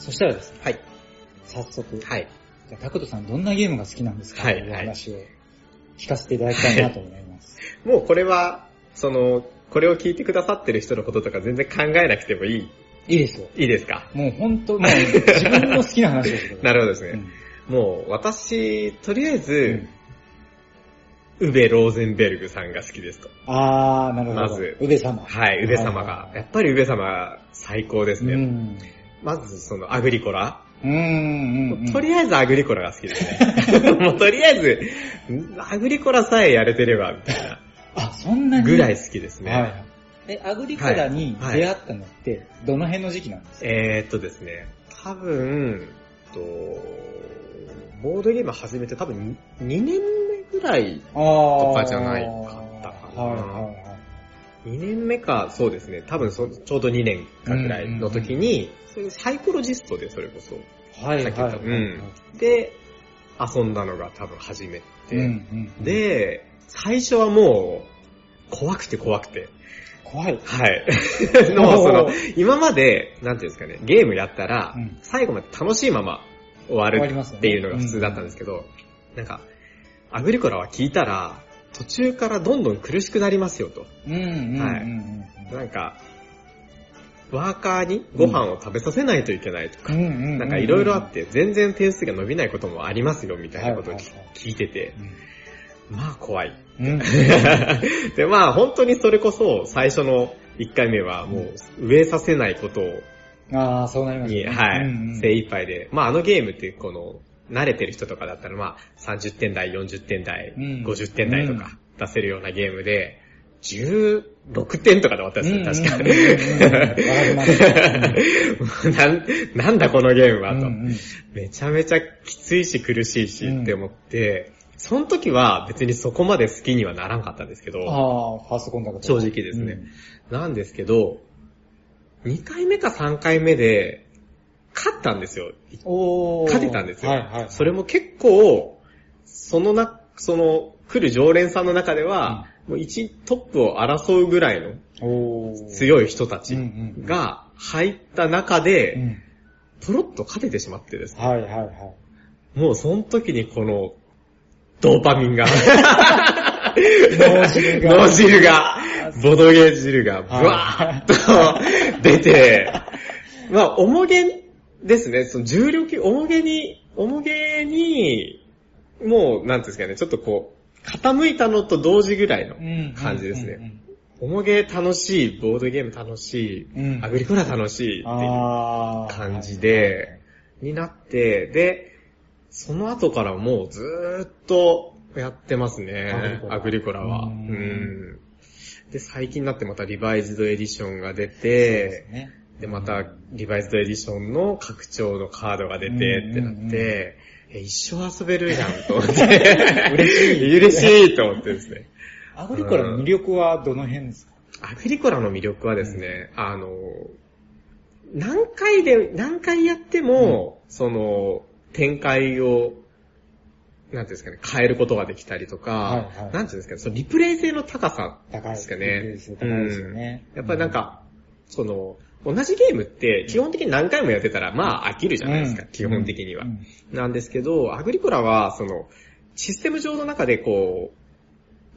そしたらですね、はい。早速、はい。じゃあタクトさんどんなゲームが好きなんですか？はいという話を聞かせていただきたいなと思います。もうこれは、その、これを聞いてくださってる人のこととか全然考えなくてもいい、いいですよ。いいですか？もう本当、もう自分の好きな話です。なるほどですね。うんもう私、とりあえず、ウベ・ローゼンベルグさんが好きですと。あー、なるほど。まず宇部様。はい、ウベ様が。やっぱりウベ様最高ですね。うん。まずそのアグリコラ。うん、うん、うん。とりあえずアグリコラが好きですね。もうとりあえず、アグリコラさえやれてれば、みたいなあ、そんなに？ぐらい好きですね。はい。え、アグリコラにはいはい出会ったのって、どの辺の時期なんですか、えー、っとですね、多分、と、ボードゲーム始めて多分2年目ぐらい、とかじゃないかったかなはいはいはい。2年目か、そうですね、多分そちょうど2年かぐらいの時に、サイコロジストでそれこそ、はいさっき言ったはいうん。で、遊んだのが多分初めて。うんうん、で、最初はもう、怖くて怖くて。怖い。はい。の、その、今まで、なんていうんですかね、ゲームやったら、うん。最後まで楽しいまま終わるっていうのが普通だったんですけど、なんか、アグリコラは聞いたら、途中からどんどん苦しくなりますよと。うんうんうんうんうん。なんか、ワーカーにご飯を食べさせないといけないとか、うんうんうんうんなんかいろいろあって、全然点数が伸びないこともありますよ、みたいなことをはいはいはい聞いてて、まあ怖い。うん。うん。で、まあ本当にそれこそ最初の1回目はもう植えさせないことをああ、そうなりますに、ね。はい、うんうん精一杯で。まああのゲームってこの、慣れてる人とかだったらまあ30点台、40点台、うん。50点台とか出せるようなゲームで、16点とかで終わったんですよ、確か。うん。うん。うん。うん。わかりますなん。なん。だこのゲームはと、うん。うん。めちゃめちゃきついし苦しいしうん。って思って、その時は別にそこまで好きにはならん。かったん。ですけど、ああ、ファーストコンタクト。正直ですね。なん。ですけど、2回目か3回目で、勝ったんですよ。勝てたんですよ。はいはい。それも結構、そのな、その、来る常連さんの中では、もう1トップを争うぐらいの強い人たちうんうんが入った中うで、ん。ポロッと勝ててしまってですね。はいはいはい。もうその時にこの、ドーパミンが、脳汁が脳汁が、ボドゲ汁が、ブワーッと出て、まあ、重げですね、その重量級、重げに、重げに、もう、なんていうんですかね、ちょっとこう、傾いたのと同時ぐらいのうん感じですね。うんうん重げ楽しい、ボードゲーム楽しい、うんアグリコラ楽しいっていう感じで、になって、で、その後からもうずーっとやってますね、アグリコラは。ううんん。で、最近になってまたリバイズドエディションが出て、ね。で、またリバイズドエディションの拡張のカードが出てってなって、え、一生遊べるじゃんと思って。嬉しい。嬉しいと思ってですね。アグリコラの魅力はどの辺ですか？アグリコラの魅力はですね、あの、何回で、何回やっても、その、展開を、なんていうんですかね、変えることができたりとか、はいはい。なんていうんですかね、そのリプレイ性の高さ高いですかね。高いですよね。うん。やっぱりなんか、その、同じゲームって基本的に何回もやってたら、まあ飽きるじゃないですか、うん。基本的には、うん。なんですけど、アグリコラは、その、システム上の中でこ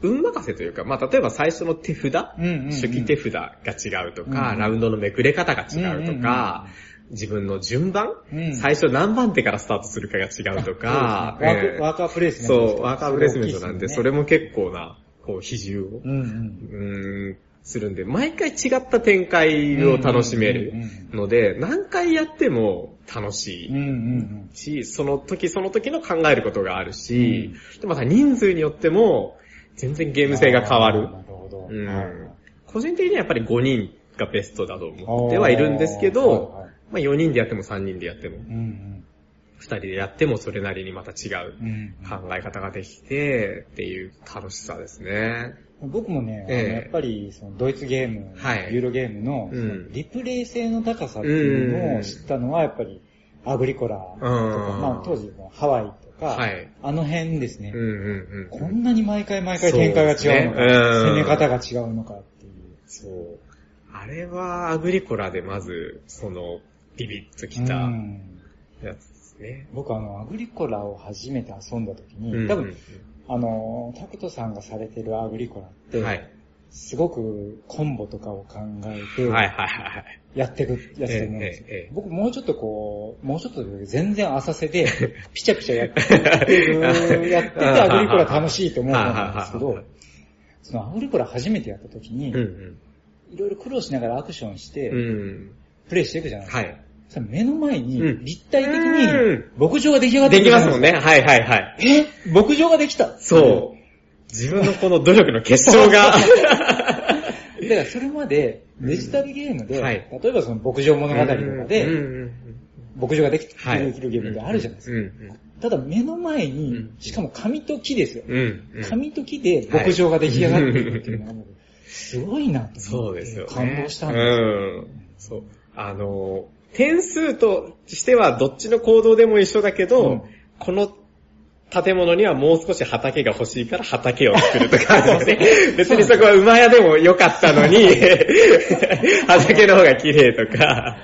う、運任せというか、まあ例えば最初の手札、うんうんうん。初期手札が違うとか、うん。ラウンドのめくれ方が違うとか、自分の順番、うん。最初何番手からスタートするかが違うとか、ね。ワーワーカープレイスメントそう、ワーカープレイスメントなんで、それも。も結構な、こう、比重を、うんうん。するんで、毎回違った展開を楽しめるので、何回やっても楽しいんし、その時その時の考えることがあるし、でまた人数によっても、全然ゲーうん。ム性が変わるな。るほど。個人的にはやっぱり5人がベストだと思ってはいるんですけど、まあ4人でやっても3人でやっても、うん2人でやってもそれなりにまた違う考え方ができて、っていう楽しさですね。僕もね、ええ。やっぱりそのドイツゲーム、はい。ユーロゲームのリプレイ性の高さっていうのを知ったのはやっぱりアグリコラとか、うんまあ当時のハワイとか、はい。あの辺ですね、うんうんうん。こんなに毎回毎回展開が違うのか、ね。うん。攻め方が違うのかっていう。そう。あれはアグリコラでまず、その、ビビッときうたん。やつですね。僕あの、アグリコラを初めて遊んだ時に、うん。多分、あの、タクトさんがされてるアグリコラって、はい。すごくコンボとかを考えて、はいはいはい。やっていくやつと思うんですよ、ええええ僕もうちょっとこう、もうちょっとで全然浅瀬で、ピチャピチャやってる、やっててアグリコラ楽しいと思うんですけど、そのアグリコラ初めてやった時に、うんいろいろ苦労しながらアクションして。プレイしていくじゃないですか。はい。目の前にうん立体的にうん牧場が出来上がってできますもんね。はいはいはい。え？牧場ができたそう。自分のこの努力の結晶が。だからそれまでデジタルゲームで、はい例えばその牧場物語とかで、うんうん牧場ができるゲームであるじゃないですか。うんただ目の前にうん、しかも紙と木ですよ。うん。うん。紙と木で牧場が出来上がってるっていうのが、僕すごいなと思ってそうですよ、ね。感動したんですよ。うん。そう。あの、点数としてはどっちの行動でも一緒だけど、うんこの建物にはもう少し畑が欲しいから畑を作るとか。別にそこは馬屋でもよかったのに、畑の方が綺麗とか。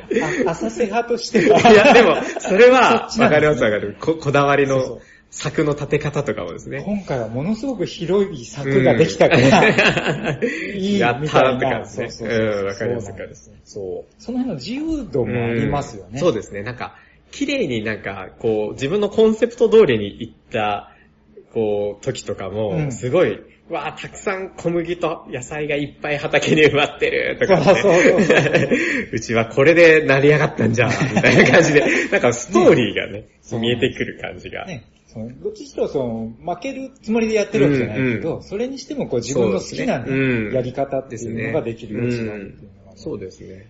あ浅瀬派としては。いや、でも、それは、わかりますわかる。ここだわりそうそうの柵の立て方とかもですね。今回はものすごく広い柵ができたから、いいやったみたいな。ーって感じですね。うん、わかりますわかります。そう。その辺の自由度もありますよね。そうですね。なんか、綺麗になんか、こう、自分のコンセプト通りに行った、こう、時とかも、うんすごい、わあたくさん小麦と野菜がいっぱい畑に埋まってるとか、ね、そうそうそうそう うちはこれで成り上がったんじゃん、みたいな感じで、なんかストーリーがね、そう見えてくる感じが。ね、そのどっちにしろその負けるつもりでやってるわけじゃないけど、うんそれにしてもこう自分の好きな、ねねうんやり方っていうのができる余地があるっていうのが、ねそうですね。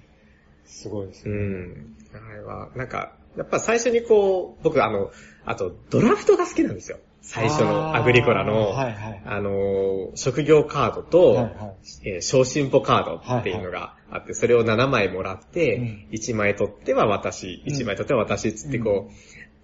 すごいですね。うん。あれは、なんか、やっぱ最初にこう、僕あの、あとドラフトが好きなんですよ。最初のアグリコラの、はいはい。あの、職業カードと、はいはいえー小進歩カードっていうのがあって、それを7枚もらって、うん1枚取っては私、うん1枚取っては私っつってこう、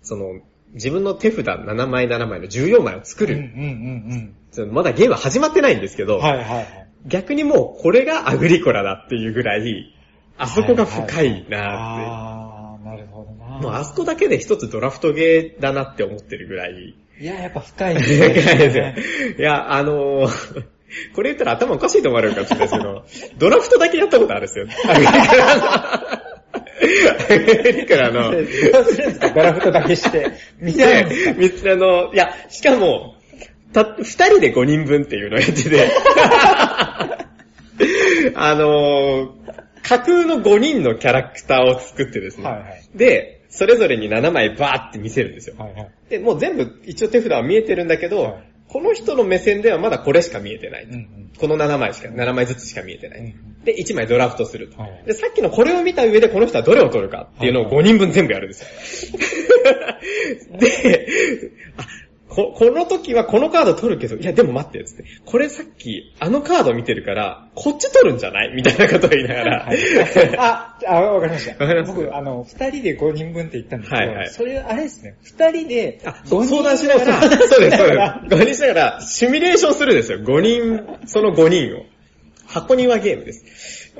その、自分の手札7枚7枚の14枚を作る。うんうんうんそのまだゲームは始まってないんですけど、うん。はいはいはい。逆にもうこれがアグリコラだっていうぐらい、あそこが深いなあー、なるほどな。って。もうあそこだけで一つドラフトゲーだなって思ってるぐらい。いや、やっぱ深い深いですよ。いや、あのー これ言ったら頭おかしいと思われるかもしれないですけど、ドラフトだけやったことあるんですよ。アグリコラの。ドラフトだけして。見てないんですか？で、三つあの、いや、しかも、た、二人で5人分っていうのをやってて、あのー架空の5人のキャラクターを作ってですね、はいはいで、それぞれに7枚バーって見せるんですよ。はいはい。で、もう全部一応手札は見えてるんだけど、はいこの人の目線ではまだこれしか見えてない。うんうんこの7枚しか、7枚ずつしか見えてない。うんで、1枚ドラフトすると、はいで、さっきのこれを見た上でこの人はどれを取るかっていうのをはい5人分全部やるんですよ。で、あこ、この時はこのカード取るけど、いやでも待って、つって。これさっきあのカード見てるから、こっち取るんじゃない？みたいなことを言いながら。はいあ、あ、わかりました。わかります？僕、あの、二人で5人分って言ったんですけど、はいはいそれ、あれですね、二人で、あ、そう5人相談しながら、そうです、そうです。5人しながら、シミュレーションするんですよ。5人、その5人を。箱庭ゲームです。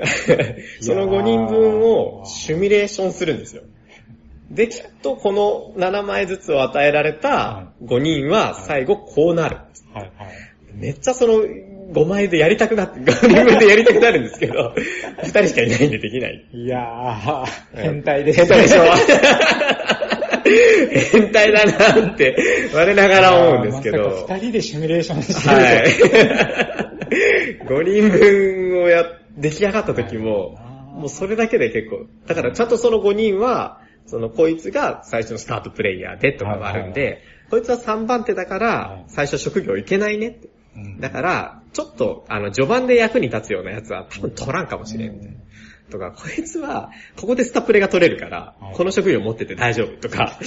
その5人分をシミュレーションするんですよ。で、きっとこの7枚ずつを与えられた5人は最後こうなる。はいはい。めっちゃその5枚でやりたくなって、5人分でやりたくなるんですけど、2人しかいないんでできない。いやー、変態です、変態でしょ変態だなって我ながら思うんですけど。まさか二人でシミュレーションしてるはい。5人分をや、出来上がった時もはい、もうそれだけで結構、だからちゃんとその5人は、そのこいつが最初のスタートプレイヤーでとかがあるんで、こいつは3番手だかはいら、最初職業いけないねって。うんだから、ちょっと、あの、序盤で役に立つようなやつは多分取らんかもしれんみたいな。とか、こいつは、ここでスタプレが取れるからはい、この職業持ってて大丈夫とか、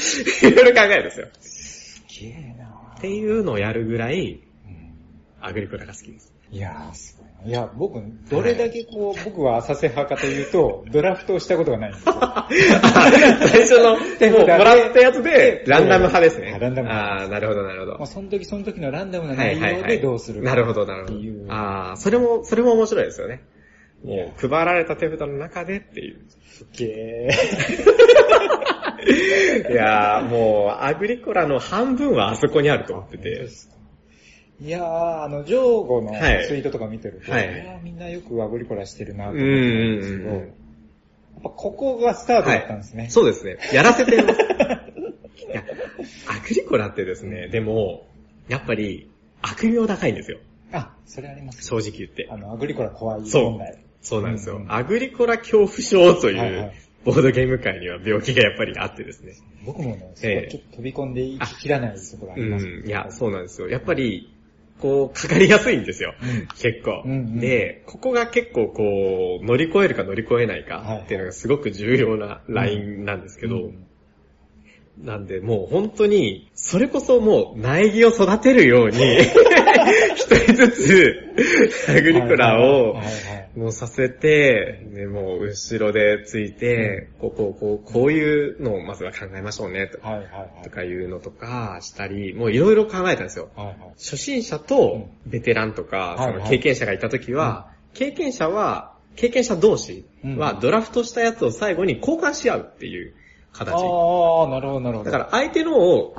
いろいろ考えるんですよ。すげえなっていうのをやるぐらい、うんアグリコラが好きです。いやー、すごいや、僕、どれだけこう、僕は浅瀬派かというと、ドラフトをしたことがないんですよ。最初の、もうもらったやつで、ランダム派ですね。あランダムああ、なるほど、なるほど。まあ、その時その時のランダムなはい内容はいはい。でどうするかなるほど、なるほど。ああ、それも、それも面白いですよね。もう配られた手札の中でっていう。すっげ いやーもう、アグリコラの半分はあそこにあると思ってて。ー。いやー、あの、ジョーゴのはいツイートとか見てると、はいみんなよくアグリコラしてるなとうん思ってたんですけど、やっぱここがスタートだったんですね。そうですね。やらせてます。いや、アグリコラってですね、でも、やっぱり、悪名高いんですよ。あ、それあります。正直言って。あの、アグリコラ怖いそう問題。そうなんですよ。うんうんアグリコラ恐怖症といはいはいうボードゲーム界には病気がやっぱりあってですね。僕もね、そこええちょっと飛び込んでいききらないところあうります、ん。いや、そうなんですよ。やっぱり、こう、かかりやすいんですよ。うん。結構、うんうん。で、ここが結構こう、乗り越えるか乗り越えないかっていうのがすごく重要なラインなんですけど、うん。なんで、もう本当に、それこそもう苗木を育てるように、一人ずつ、アグリコラをもうさせて、で、もう後ろでついて、こう、こう、こう、こういうのをまずは考えましょうね、とはいはいはい。とかいうのとかしたり、もういろいろ考えたんですよ。はいはい。初心者とベテランとか、うんその経験者がいた時は、経験者は、経験者同士はドラフトしたやつを最後に交換し合うっていう形。ああ、なるほどなるほど。だから相手のを、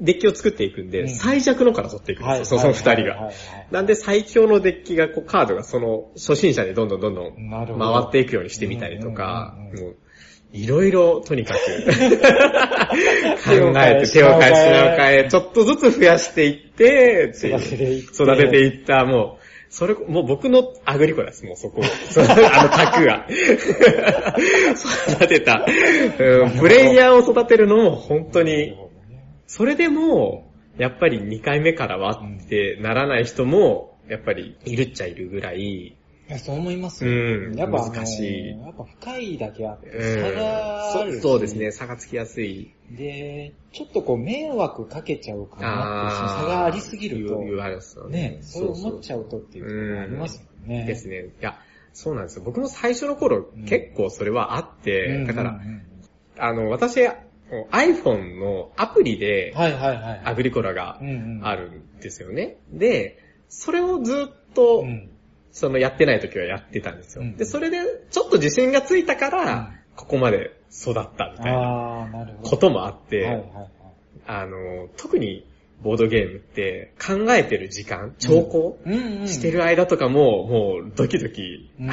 デッキを作っていくんで、うん最弱のから取っていくい。んですよ、その二人が。はいはいはいなんで最強のデッキが、こうカードがその初心者でどんどんどんどん回っていくようにしてみたりとかいろいろとにかく 考えて、手を変え、品を変え、ちょっとずつ増やしていって、育てていって育てていった、もう、それ、もう僕のアグリコラです、もうそこ。そのあの卓が。育てた。うんプレイヤーを育てるのも本当に、それでも、やっぱり2回目からはってならない人も、やっぱりいるっちゃいるぐらい、いや、そう思いますよ。うん。やっぱ、難しい。やっぱ深いだけあって、うん。差があるうそうですね、差がつきやすい。で、ちょっとこう、迷惑かけちゃうかなって差がありすぎると、言言われますよね、そう思っちゃゃうとっていうところがありますもん。ね。ですね。いや、そうなんですよ。僕も最初の頃、うん。結構それはあって、うん。だから、あの、私、iPhone のアプリで、はいはいはい。アグリコラがあるんですよね。で、それをずっと、うんそのやってない時はやってたんですよ。うんで、それでちょっと自信がついたから、うんここまで育ったみたいな。こともあって、はいはいはい。あの、特にボードゲームって考えてる時間、兆候、うんうん。してる間とかも、もうドキドキ、うん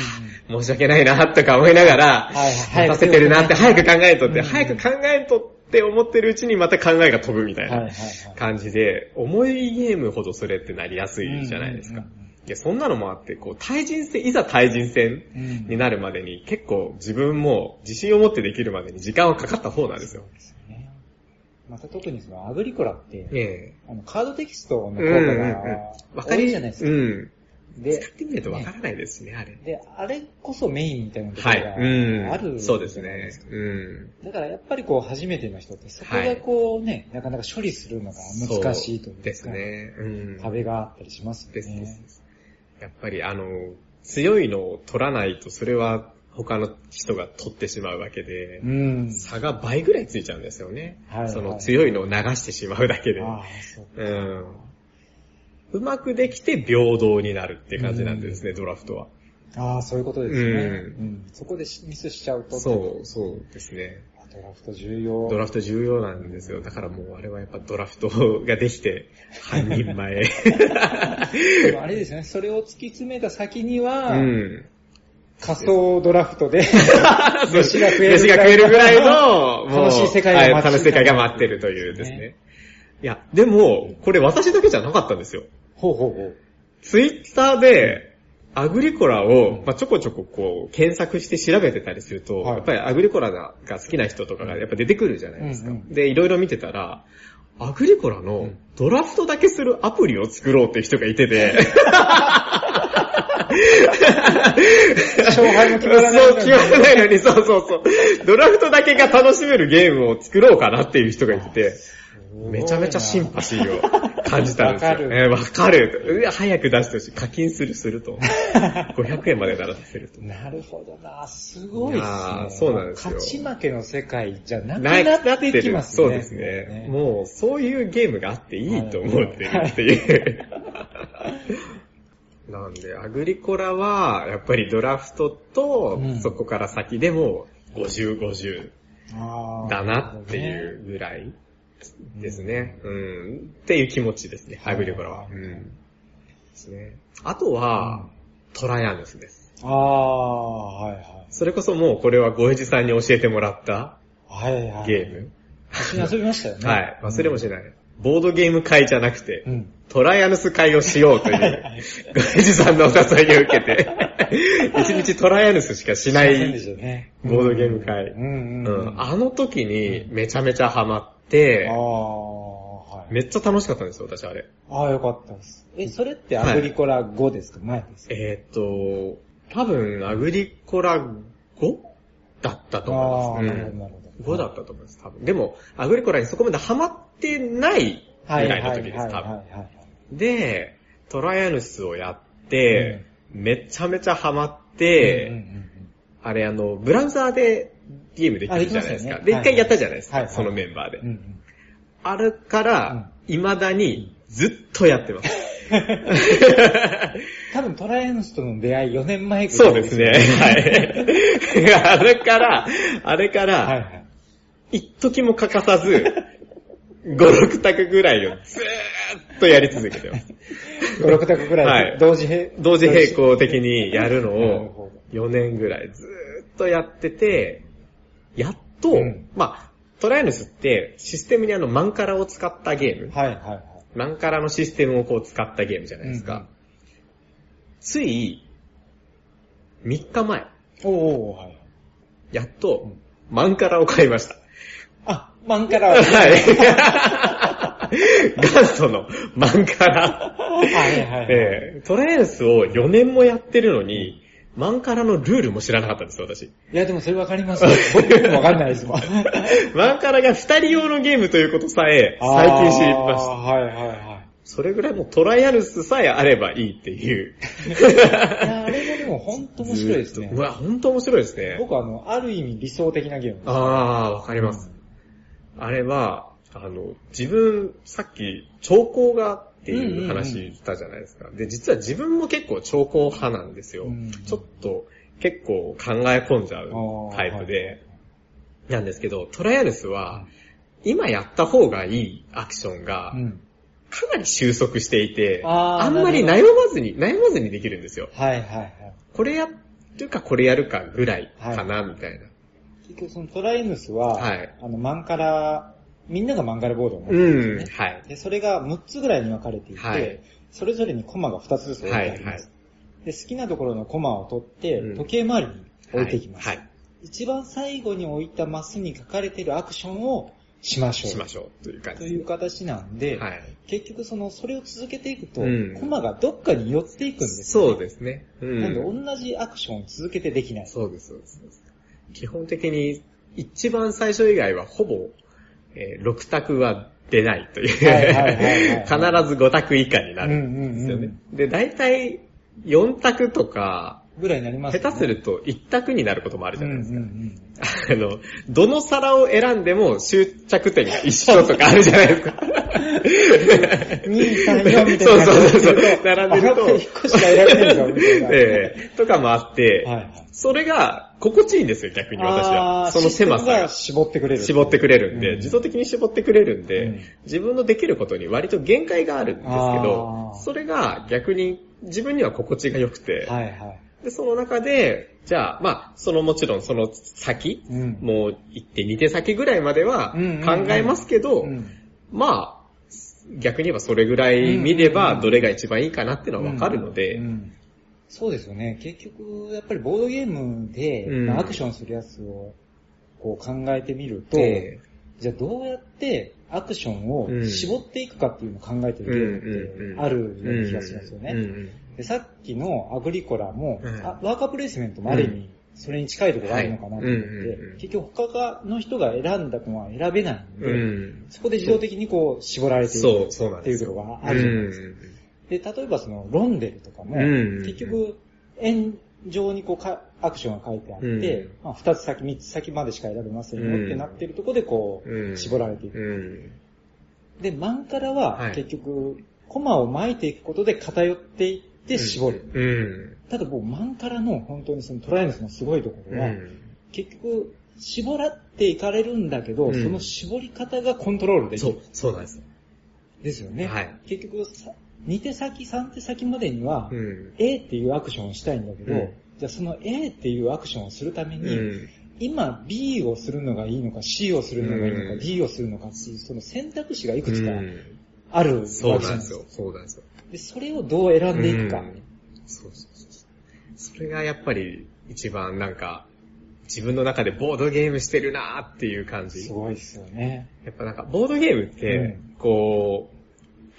うん。申し訳ないなとか思いながら、はいはい待たせてるなって、早く考えとって、うん早く考えとって思ってるうちにまた考えが飛ぶみたい。ない感じで、重いゲームほどそれってなりやすいじゃないですかうん。うんでそんなのもあって、こう、対人戦、いざ対人戦になるまでに結構自分も自信を持ってできるまでに時間はかかった方なんですよ。また特にそのアグリコラって、えあのカードテキストの効え。うん果うんうん。がわかり多いじゃないですか。うん。使でっ、てみないとわからないですしね、あれ。で、あれこそメインみたいなところがはい。うん。あるそうですねか。うん。だからやっぱりこう初めての人ってそこがこうね、なかなか処理するのが難しいというかですね。うん。壁があったりしますよですでね。す。やっぱりあの、強いのを取らないとそれは他の人が取ってしまうわけでう、ん。差が倍ぐらいついちゃうんですよね。はいはいその強いのを流してしまうだけで。うん。うまくできて平等になるって感じなんですね、ドラフトは。ああ、そういうことですね。うんうんそこでミスしちゃうと。そう、そうですね。ドラフト重要。ドラフト重要なんですよ。だからもうあれはやっぱドラフトができて、半人前。でもあれですよね、それを突き詰めた先には、うん。仮想ドラフトで、飯が食えるぐらいの、も う楽しい世界が待ってるはい楽しい世界が待ってるというですね。いや、でも、これ私だけじゃなかったんですよ。ほうほうほう。ツイッターで、アグリコラを、まあ、ちょこちょここう、検索して調べてたりすると、はいやっぱりアグリコラが好きな人とかがやっぱ出てくるじゃないですか。うんうんで、いろいろ見てたら、アグリコラのドラフトだけするアプリを作ろうっていう人がいてて、勝敗も決まらないそう、決まらないのに、そうそうそう。ドラフトだけが楽しめるゲームを作ろうかなっていう人がいてて、めちゃめちゃシンパシーを感じたんですよ。わかるえーわかる。早く出してほしい。課金する、すると。500円までなら出せると。なるほどな、すごいっすね。そうなんですよ勝ち負けの世界じゃなくななっていきますね。そうですね。もう、そういうゲームがあっていいと思ってるっていう。なんで、アグリコラは、やっぱりドラフトとうん、そこから先でも、50、50あーだなっていうぐらいですね。うん。っていう気持ちですね、アグリコラは。うん。ですね。あとは、トライアヌスです。ああ、はいはい。それこそもうこれはゴエジさんに教えてもらったはいはい。ゲーム。一緒に遊びましたよね。はい。忘れもしない。ボードゲーム会じゃなくて、うん。トライアヌス会をしようという、ゴエジさんのお誘いを受けて、一日トライアヌスしかしないね。ボードゲーム会。うんうんううんん。あの時にめちゃめちゃハマってあ、あ、はい。めっちゃ楽しかったんですよ、私あれ。ああ、よかったです。え、それってアグリコラ5ですか、前ですか？えーっと、多分、アグリコラ 5? だったと思います。ああ、なるほど、なるほ5だったと思います、多分。でも、アグリコラにそこまでハマってないぐはいらいの時です、はい多分。で、トライアヌスをやって、めちゃめちゃハマって、うんうんうんあれあの、ブラウザーでゲームできるじゃないですか。で、一回やったじゃないですか、はいはいそのメンバーで。うんうんあれから、未だにずっとやってます。多分トライアヌスとの出会い4年前ぐらいそうですね。はい。あれから、あれかはいら、はい。一時も欠かさず、5、6択ぐらいをずーっとやり続けてます。5、6択ぐらはいい同時並同時並行的にやるのをほ4年ぐらいずーっとやってて、やっと、うんまあ、トライアヌスってシステムにあのマンカラを使ったゲーム、はいはいはい。マンカラのシステムをこう使ったゲームじゃないですか。うんうんつい、3日前、おーはい。やっと、マンカラを買いました。あ、マンカラは。はい。元祖のマンカラ。はいはいはい。えートライアンスを4年もやってるのに、マンカラのルールも知らなかったんです、私。いやでもそれわかりますよ。僕もわかんないですもん。マンカラが2人用のゲームということさえ、最近知りました。はいはいはい。それぐらいもうトライアルスさえあればいいっていう。いや、あれもでも本当面白いですねずっとう。わ、本当面白いですね。僕はあの、ある意味理想的なゲームです。あー、わかります。あれは、あの、自分、さっき、兆候がっていう話したじゃないですか。で、実は自分も結構兆候派なんですよ。うんちょっと結構考え込んじゃうタイプで、なんですけど、トライアルスは、今やった方がいいアクションがう、ん。かなり収束していて、あんまりな悩まずに、悩まずにできるんですよ。はいはいはい。これやるかこれやるかぐらいかな、みたいな。結局そのトライヌスは、はいあの、マンカラ、みんながマンカラボードを持ってうん、るんですよね。はい。で、それが6つぐらいに分かれていて、はいそれぞれにコマが2つずつ置いてあります。で、好きなところのコマを取って、うん時計回りに置いていきます。はい。はい一番最後に置いたマスに書かれているアクションをしましょう。しましょうという感じという形なんで、はい。結局その、それを続けていくと、うんコマがどっかに寄っていくんですよ、ね。そうですね。うん。なんで同じアクションを続けてできない。そうです、そうです。基本的に、一番最初以外はほぼ、えー6択は出ないという。必ず5択以下になるんですよね。うんうんで、大体4択とか、ぐらいになりますよね。下手すると1択になることもあるじゃないですか。うんうんうんあの、どの皿を選んでも終着点が一緒とかあるじゃないですか。2、3、4みたいな。そうそうそう。並んでると。1個しか選べないぞ、みたいな。ええとかもあって、はいはい。それが心地いいんですよ、逆に私は。その狭さ。絞ってくれる。絞ってくれるんで、うん自動的に絞ってくれるんで、うん自分のできることに割と限界があるんですけどそれが逆に自分には心地が良くて、はいはい。で、その中で、じゃあ、まあ、そのもちろんその先、うんもう1手2手先ぐらいまではうんうんうん考えますけど、うんまあ、逆に言えばそれぐらい見れうんうんうんばどれが一番いいかなっていうのはわかるので、うんうんそうですよね。結局、やっぱりボードゲームで、うん。まあアクションするやつをこう考えてみると、えじゃあどうやってアクションを絞っていくかっていうのを考えてるゲームってあるような気がしますよね。さっきのアグリコラも、うん。あワーカープレイスメントもある意味、それに近いところがあるのかなと思って、結局他の人が選んだのは選べないんで、うん。そこで自動的にこう絞られていく。っていうところがあるじゃないですか。で、例えばそのロンデルとかも、うん結局、円状にこうかアクションが書いてあって、うんまあ、2つ先、3つ先までしか選べませんよってなってるところでこう、うん絞られていく。うん。で、マンカラははい結局、コマを巻いていくことで偏っていっって絞る。うん。ただもうマンカラの本当にそのトライアヌスのすごいところは、うん。結局、絞らっていかれるんだけど、うんその絞り方がコントロールできるそう。、そうなんですよ。ですよね。はい結局さ、2手先、3手先までには、うん。A っていうアクションをしたいんだけど、うんじゃあその A っていうアクションをするために、うん。今 B をするのがいいのか C をするのがいいのか、うん D をするのかっていうその選択肢がいくつかうんあるわけじそうゃなでかないんですすよ。。そうなんですよ。で、それをどう選んでいくか。うんそうそうそうそれがやっぱり一番なんか、自分の中でボードゲームしてるなーっていう感じ。すごいですよね。やっぱなんか、ボードゲームって、うんこう、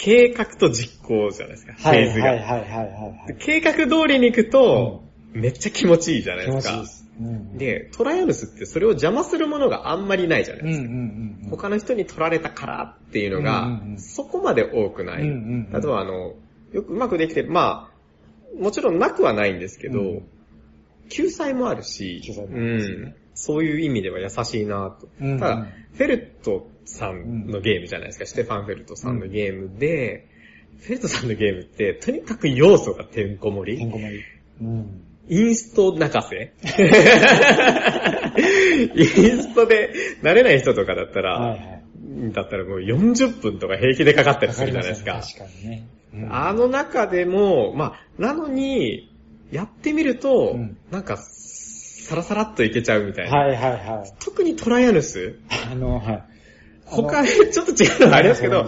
計画と実行じゃないですか、フはいェーズが。はいはいはいはい。計画通りに行くと、めっちゃ気持ちいいじゃないですか気持ちいいで。す。うん、で、トライアヌスってそれを邪魔するものがあんまりないじゃないですか。うんうんうんうん。他の人に取られたからっていうのが、うんうんうんそこまで多くない。うんうんうんあとはあの、よくうまくできてる、まあ、もちろんなくはないんですけど、うん救済もあるし、ねうんそういう意味では優しいなと。うんうんただ、フェルトさんのゲームじゃないですか、ステファン・フェルトさんのゲームで、フェルトさんのゲームって、とにかく要素がてんこ盛り。てんこ盛り。うん。インスト泣かせ インストで慣れない人とかだったら、はいはい。だったらもう40分とか平気でかかったりするじゃないですか。確かにね。うんあの中でも、まあ、なのに、やってみると、うんなんか、サラサラっといけちゃうみたいな。はいはいはい。特にトライアヌス、あの、はい。他で ちょっと違うのがありますけど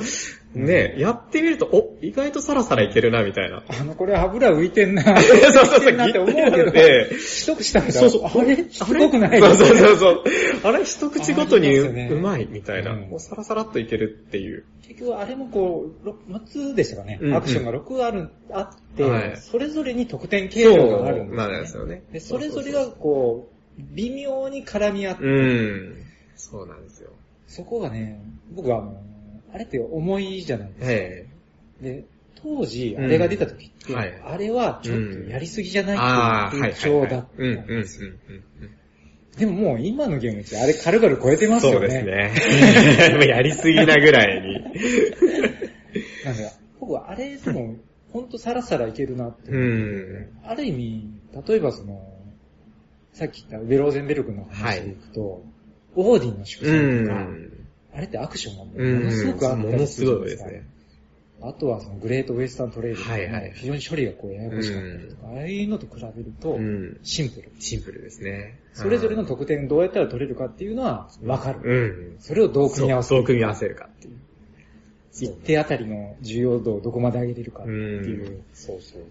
うん、ね、やってみると、お、意外とサラサラいけるな、みたいな。あの、これ油浮いてんな。そうそうそうなって思うけど、ええ一口食べたら、そうそう、あれ？しつこくない？そうそうそうそう。あれ、一口ごとにうまい、みたいな。うんもうサラサラっといけるっていう。結局あれもこう、ろ6つでしたかね。アクションが6ある、あって、はいそれぞれに得点経路があるんですなんよ、ね。ですよね。で、それぞれがこう、微妙に絡み合って、うん。そうなんですよ。そこがね、僕はあの、あれって重いじゃないですか。えで、当時、あれが出た時って、うんはいあれはちょっとやりすぎじゃない？ああ、ってはいいう風潮だったうん、うん、うん、うん。でももう今のゲームってあれ軽々超えてますよね。そうですね。やりすぎなぐらいに。なんか、僕はあれでも、ほんとサラサラいけるなって。うん。ある意味、例えばその、さっき言ったウベローゼンベルクの話でいくと、オーディンの祝う祭とか、ん。あれってアクションがもうん。のすごくあったりすするじゃないですか。ごいですね。あとはそのグレートウェスタントレイルとか非常に処理がこうややこしかったりとか、ああいうのと比べるとう、ん。シンプル。シンプルですね。それぞれの得点どうやったら取れるかっていうのはわかる。うん。それをどう組み合わせるそうどう組み合わせるかっていう。一定あたりの重要度をどこまで上げれるかっていうそうそう。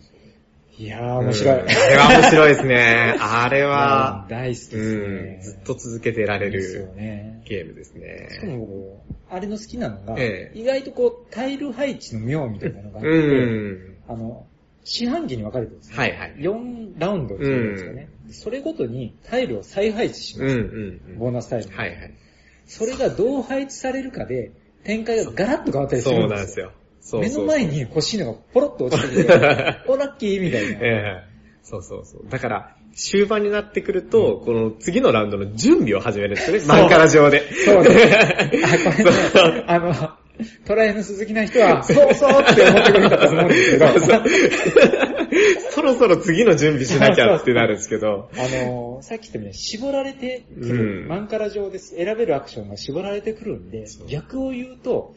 いやー、面白い。うんあれは面白いですね。あれは、大好きですうんね。ずっと続けてられるね。ゲームですね。しかも僕、あれの好きなのが、ええ意外とこう、タイル配置の妙みたいなのがあって、うん。あの、四半期に分かれてるんですね。はいはい4ラウンドっていうんですかね。それごとにタイルを再配置しうんうます。んボーナスタイルに。はいはい。それがどう配置されるかで、展開がガラッと変わったりすそるでよ。うんなんですすよ。目の前に欲しいのがポロッと落ちてきて、お、ラッキーみたいな。ええそうそうそう。だから、終盤になってくると、この次のラウンドの準備を始めるんですよね。マンカラ上で。そうね。あ、これね、あの、トライアヌス好きな人は、そうそうって思ってくれたと思うんですけど、そろそろ次の準備しなきゃってなるんですけど。あの、さっき言ったように絞られてくる、うんマンカラ上です。選べるアクションが絞られてくるんで逆を言うと、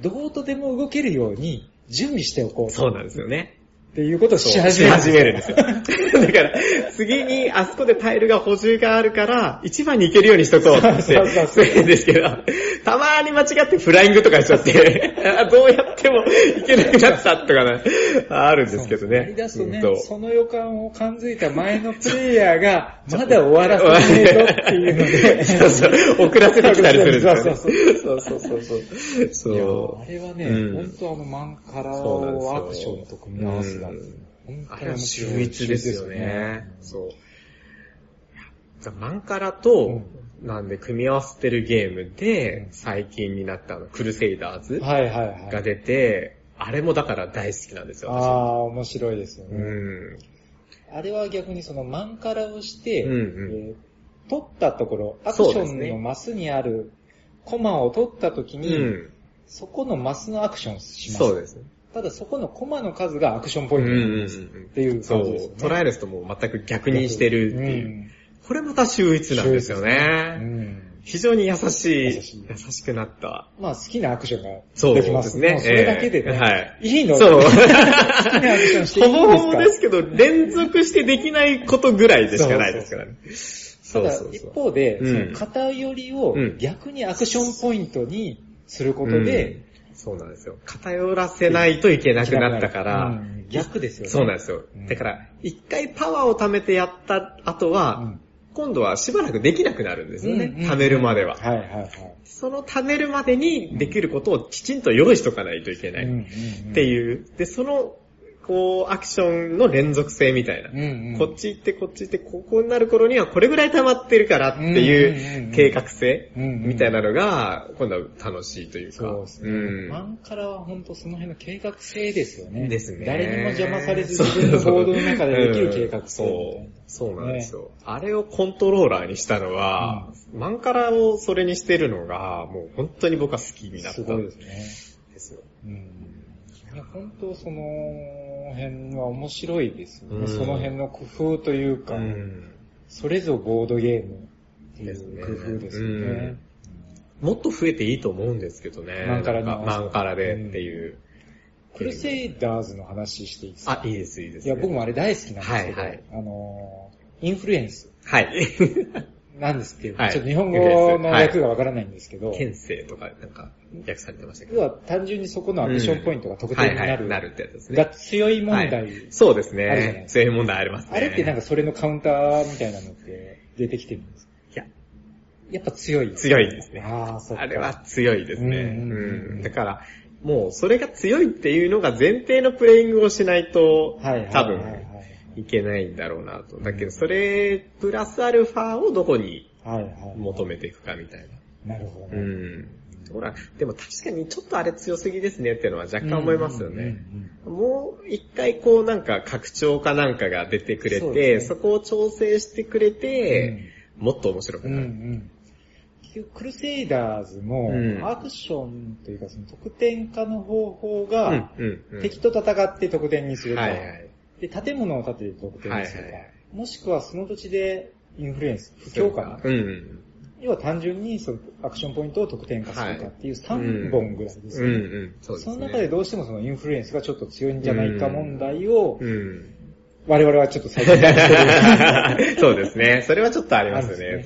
どうとでも動けるように準備しておこうそうなんですよね。っていうことをしし始める。始めるんですよ。だから、次にあそこでタイルが補充があるから、一番に行けるようにしとこうってそうそうそうするんですけど、たまーに間違ってフライングとかしちゃって、あ どうやっても行けなくなったとかね、あるんですけどね。やり出すとねうん、その予感を感づいた前のプレイヤーが、まだ終わらせねえぞっていうので、そうそう、遅らせてきたりするんですよね。そうそうそうそうそう。あれはね、うん本当あのマンカラそうなんですよをアクションと組み合わせた。うんあれは秀逸ですよね。うんそう。じゃあマンカラと、なんで組み合わせてるゲームで、うん最近になったあの、クルセイダーズ。が出て、あれもだから大好きなんですよ、私。ああ、面白いですよね。うん。あれは逆にそのマンカラをして、うんうんえー取ったところ、アクションのマスにあるコマを取った時うに、ん。そこのマスのアクションをします。そうですね。ただそこのコマの数がアクションポイントなんですっていうそう感じですよね。、トライアルスともう全く逆にしてるっていう。うん。これまた秀逸なんですようね。ん。非常に優しい、優優しくなった。まあ好きなアクションがそうできますですねそれだけでね、ええはい。いいのそう。好きなアクションしていいほぼほぼんですけど、連続してできないことぐらいでしかないですからね。たそうだそうそう。一方で、うん。その偏りをうん逆にアクションポイントにすることで、うんそうなんですよ。偏らせないといけなくなったから、うん逆ですよね。そうなんですようん。だから、一回パワーを貯めてやった後は、うん今度はしばらくできなくなるんですよね。うんうん貯めるまでは。はいはいはい。その貯めるまでにできることをきちんと用意しとかないといけない。っていう。で、その、こう、アクションの連続性みたいな。うんうんこっち行って、こっち行って、ここになる頃にはこれぐらい溜まってるからってうんうんうんういんう計画性うんうんみたいなのが、今度は楽しいというか。そうですね。んマンカラは本当その辺の計画性ですよね。ですね。誰にも邪魔されず自分のボードの中でできる計画性。そう。そうなんですよ。あれをコントローラーにしたのは、マンカラをそれにしてるのが、もう本当に僕は好きになったすごいですね。ですよ。うん。いや、本当その辺は面白いですよね。うんその辺の工夫というか、うんそれぞボードゲームっていう工夫ですよね。もっと増えていいと思うんですけどね。マンカラになんかマンカラでっていう。クルセイダーズの話していいですか？あ、いいです、いいです。いや、僕もあれ大好きなんですけど、はいはいあのー、インフルエンスはい。なんですけど、はいちょっと日本語の訳がわからないんですけど、牽制とかなんか訳されてましたけど。要は単純にそこのアクションポイントが得点になる、はいはい、なるってやつですね。が強い問題、はいそうですねで。すそういう問題ありますね。あれってなんかそれのカウンターみたいなのって出てきてるんですか？いや、やっぱ強い。強いですね。ああ、そっか。あれは強いですね。うんうんうんうんだから、もうそれが強いっていうのが前提のプレイングをしないと、はいはいはい多はい分いけないんだろうなと。だけど、それ、プラスアルファをどこにはいはい。求めていくかみたいな。なるほどね。うん。ほら、でも確かにちょっとあれ強すぎですねっていうのは若干思いますよね。もう一回こうなんか拡張かなんかが出てくれそうて、ですねそこを調整してくれて、うんもっと面白くうんうなる。ん。結局、クルセイダーズもうん、アクションというか、その得点化の方法うんが、うんうん敵と戦って得点にするか、はいはい。で、建物を建てて得点にするか、はいはいはいもしくはその土地でインフルエンス、布教かな。うんうん。要は単純にそのアクションポイントを得点化するかっていう3本ぐらいですうんね。うん。そうですね。その中でどうしてもそのインフルエンスがちょっと強いんじゃないか問題を、うん。我々はちょっと最近 そうですね。それはちょっとありますよね。ね。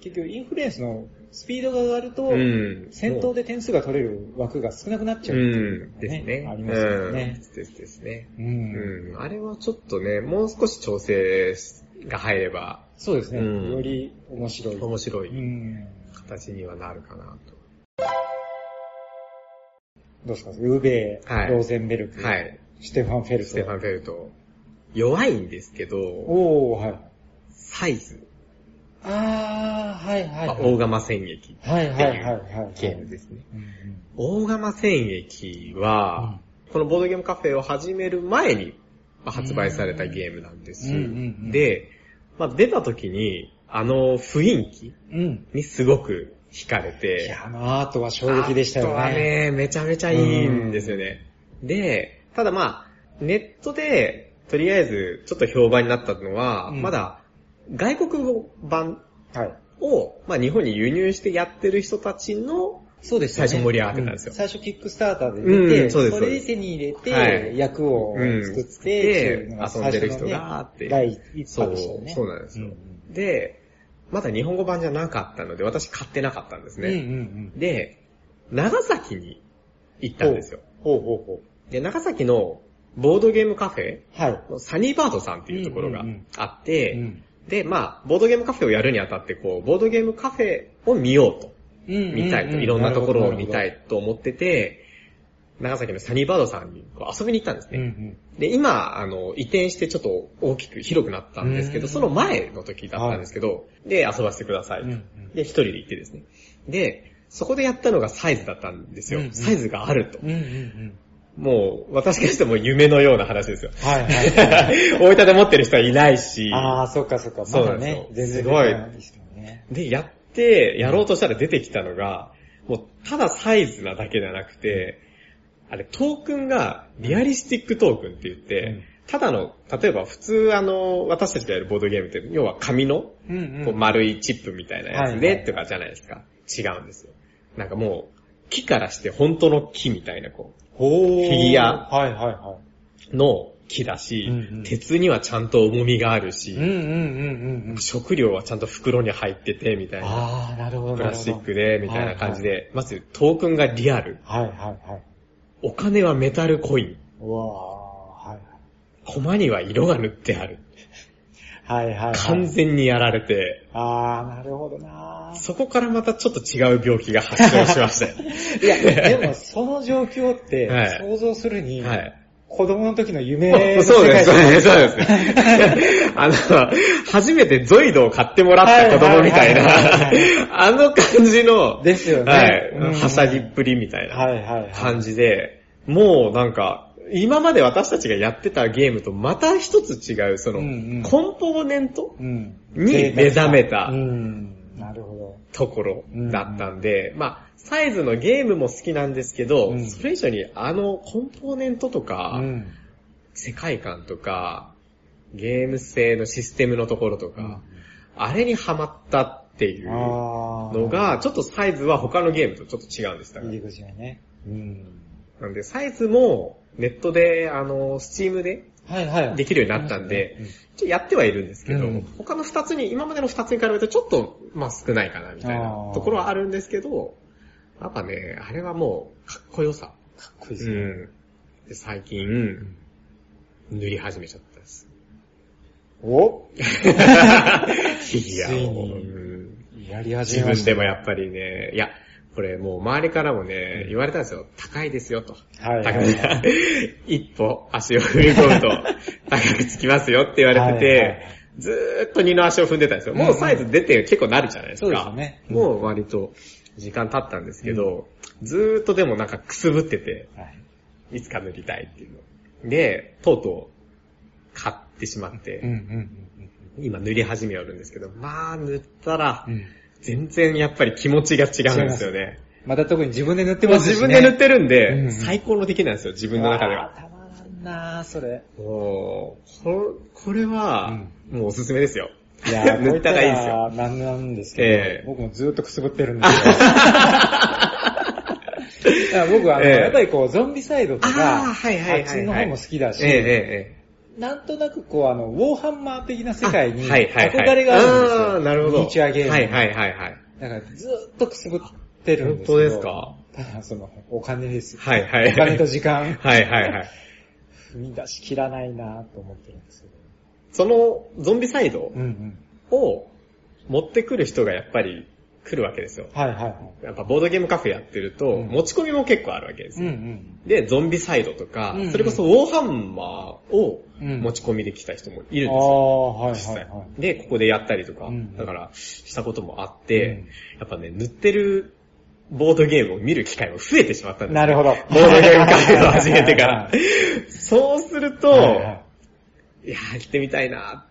結局インフルエンスのスピードが上がると、うん。戦闘で点数が取れる枠が少なくなっちゃううっていうのん。がですね。ありますよね。うんですですね。うんうん。あれはちょっとね、もう少し調整が入ればそうですね。うんより面白い。面白いうん形にはなるかなと。どうですか？ウーベー、はいローゼンベルク、はい。シュテファン・フェルト。ステファン・フェルト。弱いんですけど、おー、はい。サイズ。あー、はいはい、まあはい。大釜戦役はいはいはいはい。ゲームですね。うんうん大釜戦役は、このボードゲームカフェを始める前にまあ発売されたゲームなんです。うんうんうんで、まあ、出た時に、あの雰囲気うん。にすごく惹かれいて、や、あのアートは衝撃でしたよね。あとはね、めちゃめちゃいいんですよね。で、ただまあ、ネットで、とりあえず、ちょっと評判になったのは、うんまだ、外国語版はい。を、まあ、日本に輸入してやってる人たちの、そうです最初盛り上がってたんですよう最初キックスターターで出て、うんそうですそれで手に入れて、はい役を作って、うのが遊んでる人がって第一そう波でしたよね。そうなんですよ。うんで、まだ日本語版じゃなかったので、私買ってなかったんですうんうんうね。んで、長崎に行ったんですよ。ほうほうほで、長崎のボードゲームカフェう。はい。のサニーバードさんっていうところがうんうんうんあって、うんで、まあ、ボードゲームカフェをやるにあたって、こう、ボードゲームカフェを見ようと、見たいと、いろんなところを見たい。いと思ってて、長崎のサニーバードさんに遊びに行ったんですね。うんうんで、今、あの、移転してちょっと大きく広くなったんですけど、うんその前の時だったんですけど、で、遊ばせてくださいと。うんうんで、一人で行ってですね。で、そこでやったのがサイズだったんですよ。うんうんサイズがあると。うんうんうん。もう、私からしても夢のような話ですよ。はいはい。大分で持ってる人はいないし、ああ、そっかそっか。まそうなだねんですよ、全然すごいでやって、やろうとしたら出てきたのが、もう、ただサイズなだけじゃなくて、あれ、トークンがリアリスティックトークンって言って、うんただの、例えば普通あの、私たちがやるボードゲームって、要は紙のうんこう丸いチップみたいなやつはいはいでとかじゃないですか。違うんですよ。なんかもう、木からして本当の木みたいな、こほー。フィギュアの木だし、鉄にはちゃんと重みがあるし。食料はちゃんと袋に入ってて、みたいな。あー、なるほど。プラスチックで、みたいな感じで、まずトークンがリアル。はいはいはい。お金はメタルコイン。うわー、はいコマには色が塗ってある。はい。はいはいはい。完全にやられて、あー、なるほどなそこからまたちょっと違う病気が発症しましたよ。いや、でもその状況ってはい、想像するに、はい。子供の時の夢のそうです、そうです、そうです。あの、初めてゾイドを買ってもらった子供みたいなあの感じの、ですよねはいうん、はしゃぎっぷりみたいな。感じで、もうなんか、今まで私たちがやってたゲームとまた一つ違う、その、コンポーネントうん。に目覚めたうん。なるほど。ところだったんで、まあ、サイズのゲームも好きなんですけど、うんそれ以上にあのコンポーネントとか、うん。世界観とか、ゲーム性のシステムのところとか、あれにハマったっていうのが、ちょっとサイズは他のゲームとちょっと違うんですだから入り口がね。うん。なんで、サイズもネットで、あの、スチームではいはい。できるようになったんで、やってはいるんですけど、うん他の二つに、今までの二つに比べるとちょっと、まあ少ないかな、みたいなところはあるんですけど、やっぱね、あれはもう、かっこよさ。かっこいいですね。うん。で、最近、塗り始めちゃったです。お いアを。にうんやり始自分めました。でもやっぱりね、いや、これもう周りからもね、言われたんですよ。高いですよと。はいはい 一歩足を踏み込むと 高くつきますよって言われてはいはいて、ずーっと二の足を踏んでたんですよ。もうサイズ出て結構なるじゃないですか。そうですよねうんもう割と時間経ったんですけど、ずーっとでもなんかくすぶってて、はい。いつか塗りたいっていうの。で、とうとう買ってしまって、うんうん今塗り始めよるんですけど、まあ塗ったらうんうん。うん。全然やっぱり気持ちが違うんですよね。また特に自分で塗ってますしね。自分で塗ってるんで、うん最高の出来なんですよ、自分の中では。たまらんなーそれ。もう、ここれは、もうおすすめですよ。いやー、塗ったらいいですよ。なんなんですけど、ええ僕もずっとくすぶってるんですよ。僕はあの、ええやっぱりこう、ゾンビサイドとあか、ーはいはいはいはいあっちの方も好きだし、ええええなんとなくこう、あの、ウォーハンマー的な世界にあはいはいはい憧れがあるんですよ。あーなるほど。ミニチュアゲーム。はいはいはいはい。だからずっとくすぶってるんですよ。本当ですか？ただその、お金ですよ。はいはいはいお金と時間、はいはいはい。踏み出しきらないなと思ってるんですけど。そのゾンビサイド。を持ってくる人がやっぱり来るわけですよ。はいはいはい。やっぱボードゲームカフェやってると、うん持ち込みも結構あるわけですうんうよ。ん。で、ゾンビサイドとか、うんうんそれこそウォーハンマーをうん持ち込みで来た人もいるんですあよ。あ、はい実際はいはい。で、ここでやったりとか、うんだから、したこともあって、うんやっぱね、塗ってるボードゲームを見る機会も増えてしまったんですよ。なるほど。ボードゲームカフェを始めてから。そうすると、はいはいいやー、行ってみたいな。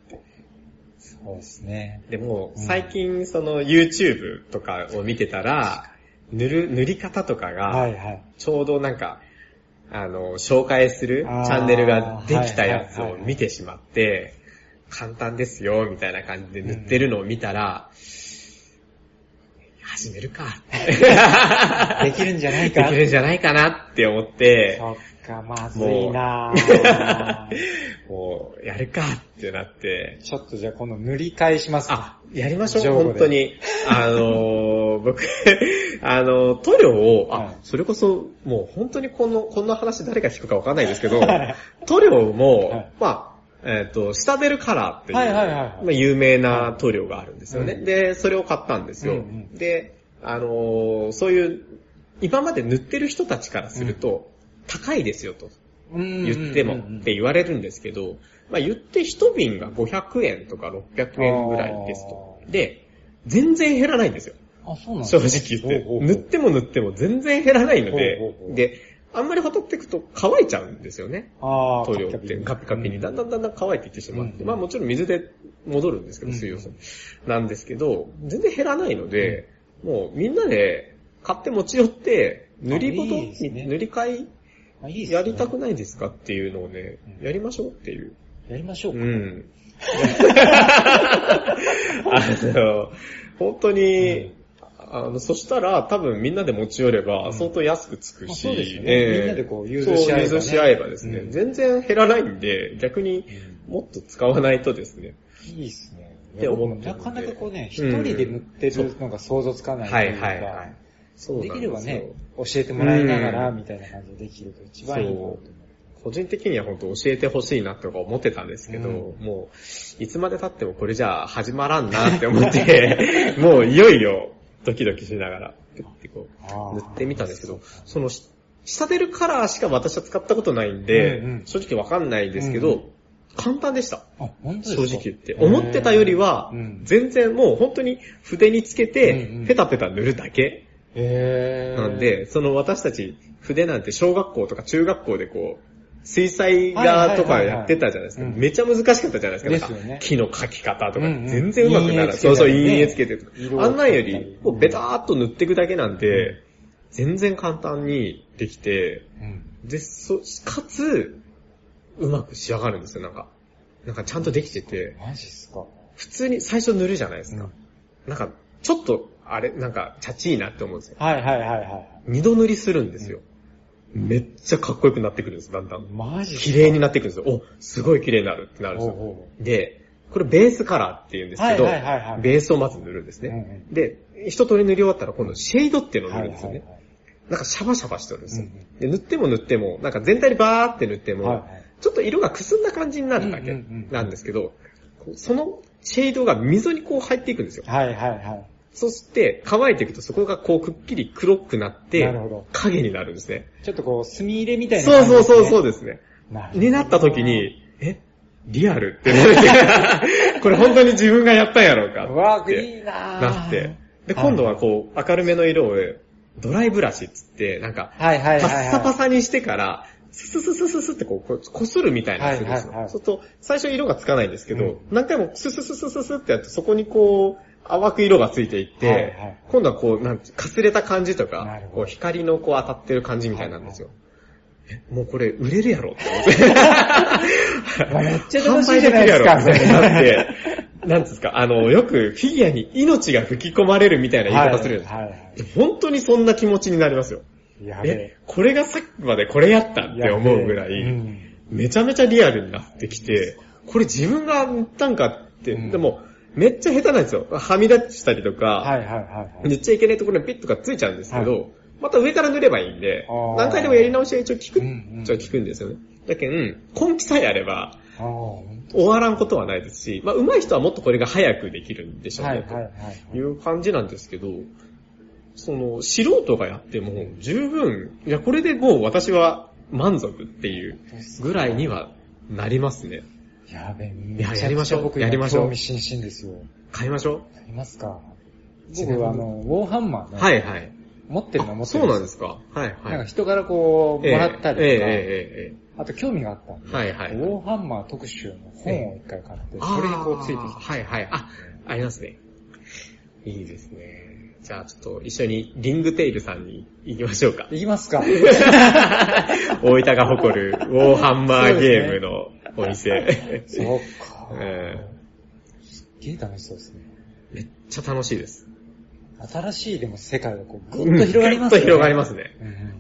そうですね。でも、うん最近その YouTube とかを見てたら、塗る、塗り方とかはが。ちょうどなんか、あの、紹介するチャンネルができたやつを見てしまって、簡単ですよ、みたいな感じで塗ってるのを見たら、始めるか。できるんじゃないでかきるんじゃないかなって思って、か、まずいなぁ。もう、やるかってなって、ちょっとじゃあ今度塗り替えします。あ、やりましょう、本当に。あのー、僕、あの、塗料を、あ、はい。それこそ、もう本当にこの、こんな話誰が聞くかわかんないですけど、塗料も、はい。まあ、えっ、と、シタデルカラーっていう、はいはいはいはい。まあ、有名な塗料があるんですよね。うん。で、それを買ったんですよ。うんうんで、あのーそういう、今まで塗ってる人たちからすると、高いですよと。言言ってもって言われるんですけど、まあ言って一瓶が500円とか600円ぐらいですと。で、全然減らないんですよ。あ、そうなんです正ね直言って。塗っても塗っても全然減らないのでで、あんまりほたっていくと乾いちゃうんですよね。塗料って。カピカピに。だんだんだんだん乾いていってしまって、うん。まあもちろん水で戻るんですけど、うん。水溶性なんですけど、全然減らないので、もうみんなで買って持ち寄って、塗りボトあいいですね。塗り替えあいいですねやりたくないですかっていうのをね、うんやりましょうっていう。やりましょうか。うん。あの、本当に、あの、そしたら多分みんなで持ち寄れば相当安くつくし、まあそうですよねええみんなでこう融通し合えばねし合えばですね、うん全然減らないんで、逆にもっと使わないとですね。いいですね。って思なかなかこうね、一うん人で塗ってるのが想像つかないとはいいうか、はいはい。そうできればね、教えてもらいながら、うん。みたいな感じでできると一番いいなと思う。個人的には本当教えてほしいなとか思ってたんですけど、うもう、いつまで経ってもこれじゃあ始まらんなって思って、もういよいよドキドキしながら、ピュッてこう、塗ってみたんですけど、その、し下出るカラーしか私は使ったことないんで、うんうん。正直わかんないですけど、うんう簡単でした。あ、本当ですか？正直言って。思ってたよりは全然もう本当に筆につけてペタペタ塗るだけへーなんで、その私たち筆なんて小学校とか中学校でこう、水彩画とかやってたじゃないですか。うんめちゃ難しかったじゃないですか。ですよねなんか木の描き方とかうんうん全然うまくならない。そうそう、陰影つけてとかあんなんよりり、こうベターっと塗っていくだけなんで、全然簡単にできて、うん。で、そ、かつ、うまく仕上がるんですよ、なんか。なんかちゃんとできてて、マジっすか。普通に最初塗るじゃないですか。うんなんか、ちょっと、あれ、なんか、チャチいなって思うんですよ。はいはいはいはい。二度塗りするんですよ。めっちゃかっこよくなってくるんです、だんだん。マジ綺麗になってくるんですよ。お、すごい綺麗になるってなるんですよ。ほうほで、これベースカラーって言うんですけど、はいはいはいはいベースをまず塗るんですう。うんね。うんで、一通り塗り終わったら今度シェードっていうのを塗はいるんですよね。はいはいなんかシャバシャバしてるんですよ。うんで、塗っても塗っても、なんか全体にバーって塗っても、はいはいちょっと色がくすんだ感じになるだけうんうんうんなんですけど、こうそのシェードが溝にこう入っていくんですよ。はいはいはい。そして乾いていくとそこがこうくっきり黒くなってなるほど、影になるんですね。ちょっとこう、墨入れみたいなそう。そうそうそうですね。なになった時、に、えリアル？ってなる これ本当に自分がやったんやろうかうわいいなぁなって。で、今度はこう、明るめの色をドライブラシっつって、なんか、はいはいはいパはい。ッサパサにしてから、ススススススってこう、ここするみたいなするんですよ。はいはいはいそうすると、最初色がつかないんですけど、うん何回もススススススってやって、そこにこう、淡く色がついていって、はいはい。今度はこう、なんてかすれた感じとなかこう光のこう当たってる感じみたいなんですよ。えもうこれ売れるやろ？って思って。まあめっちゃ楽しいじゃないですか。販売できるやろ？ってなんですか、あの、よくフィギュアに命が吹き込まれるみたいな言い方するんですよはいはい。は本当にそんな気持ちになりますよ。え、これがさっきまでこれやったっえ。て思うぐらい、うん。めちゃめちゃリアルになってきて、これ自分が塗ったんかって、うん。でも、めっちゃ下手なんですよ。はみ出したりとか、はいはいはいはい。塗っちゃいけないところにピッとかついちゃうんですけど、はまた上から塗ればいいんで何回でもやり直しは一応効く、うんうん一応効くんですよね。だけど、根気さえあれば、終わらんことはないですし、まあ、上手い人はもっとこれが早くできるんでしょうね。はいはいはい。という感じなんですけど、その、素人がやっても十分、いや、これでもう私は満足っていうぐらいにはなりますね。やべえ、いややりましょう僕やりましょう興味津々ですよ。買いましょやりますか。僕、あの、ウォーハンマーう。ね、はいはい。持ってるのは持ってそうるなんですか。はいはい。なんか人からこう、もらったりとか、ええええええあと興味があったんで、はいはいウォーハンマー特集の本を一回買って、それにこうついてきた。はいはい。あ、ありますね。いいですね。じゃあちょっと一緒にリングテイルさんに行きましょうか。いきますか。大分が誇るウォーハンマーゲームのお店。そうか。えすっげえ楽しそうですね。めっちゃ楽しいです。新しいでも世界がこう、ぐっと広がりますね。ぐっと広がりますね。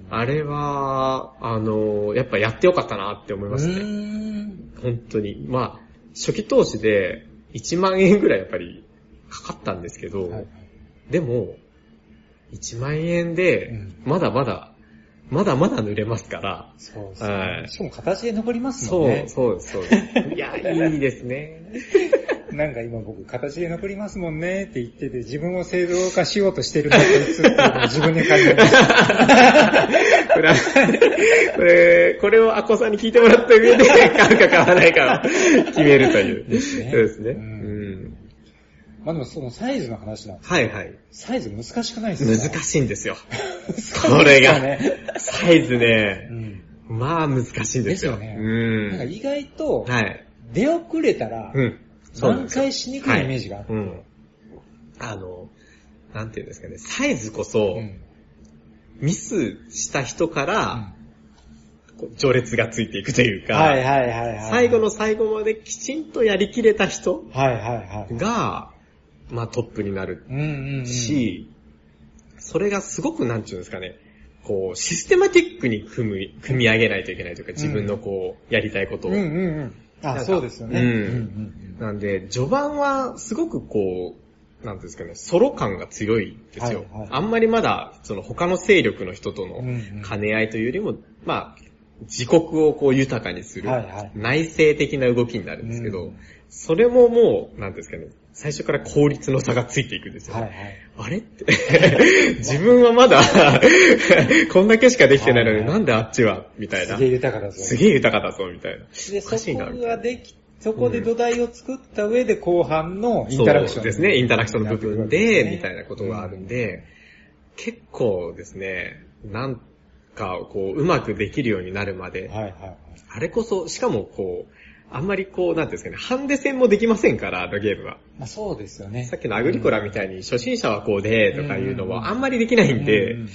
あれは、あの、やっぱやってよかったなって思いますうね。本当に。まあ、初期投資で1万円ぐらいやっぱりかかったんですけど、はいでも、1万円でうん、まだまだ、まだまだ塗れますから、そうですはい。ねしかも形で残りますもそう、んね。そうです、そうです。いや、いいですね。なんか今僕、形で残りますもんねって言ってて、自分を正常化しようとしてるなこいつっていうのを自分で感じました。これは、これ、これをアコさんに聞いてもらった上で、買うか買わないかを決めるという。ですねそうですね。まあでもそのサイズの話なんですはいはい。サイズ難しくないですか？難しいんですよ。い これがね。サイズうね、ん。まあ難しいんですよ。ですよねうん。なんか意外と、はい。出遅れたら、うん。挽回しにくいイメージがあって。はいうん。あの、なんていうんですかね、サイズこそ、うんミスした人から、こう序列がついていくというか、はいはいはいはい。最後の最後まできちんとやりきれた人はいはいはい。が、まあトップになるうんうんうん。し、それがすごくなんていうんですかね、こう、システマティックに組み、組み上げないといけないというか、自分のこう、やりたいことを。うんうんうん。あ、そうですよね。うんうんなんで、序盤はすごくこう、なんていうんですかね、ソロ感が強いですよ。はいはいあんまりまだ、その他の勢力の人とのうんうん兼ね合いというよりも、まあ、自国をこう豊かにするはいはい内政的な動きになるんですけど、うんそれももう、なんていうんですかね、最初から効率の差がついていくんですよ。はいはい。あれって、自分はまだ、こんだけしかできてないのに、はいはいなんであっちはみたいな。すげえ豊かだぞ。すげえ豊かだぞ、みたいな。で、そこができ、そこで土台を作った上で後半のインタラクション。ですね、インタラクションの部分で、みたいななことがあるんで、結構ですね、なんか、こう、うまくできるようになるまで、はいはいはい。あれこそ、しかもこう、あんまりこう、なんていうんですかね、ハンデ戦もできませんから、あのゲームは。まあそうですよね。さっきのアグリコラみたいに、初心者はこうで、とかいうのうんうんうんはあんまりできないんで、うんうん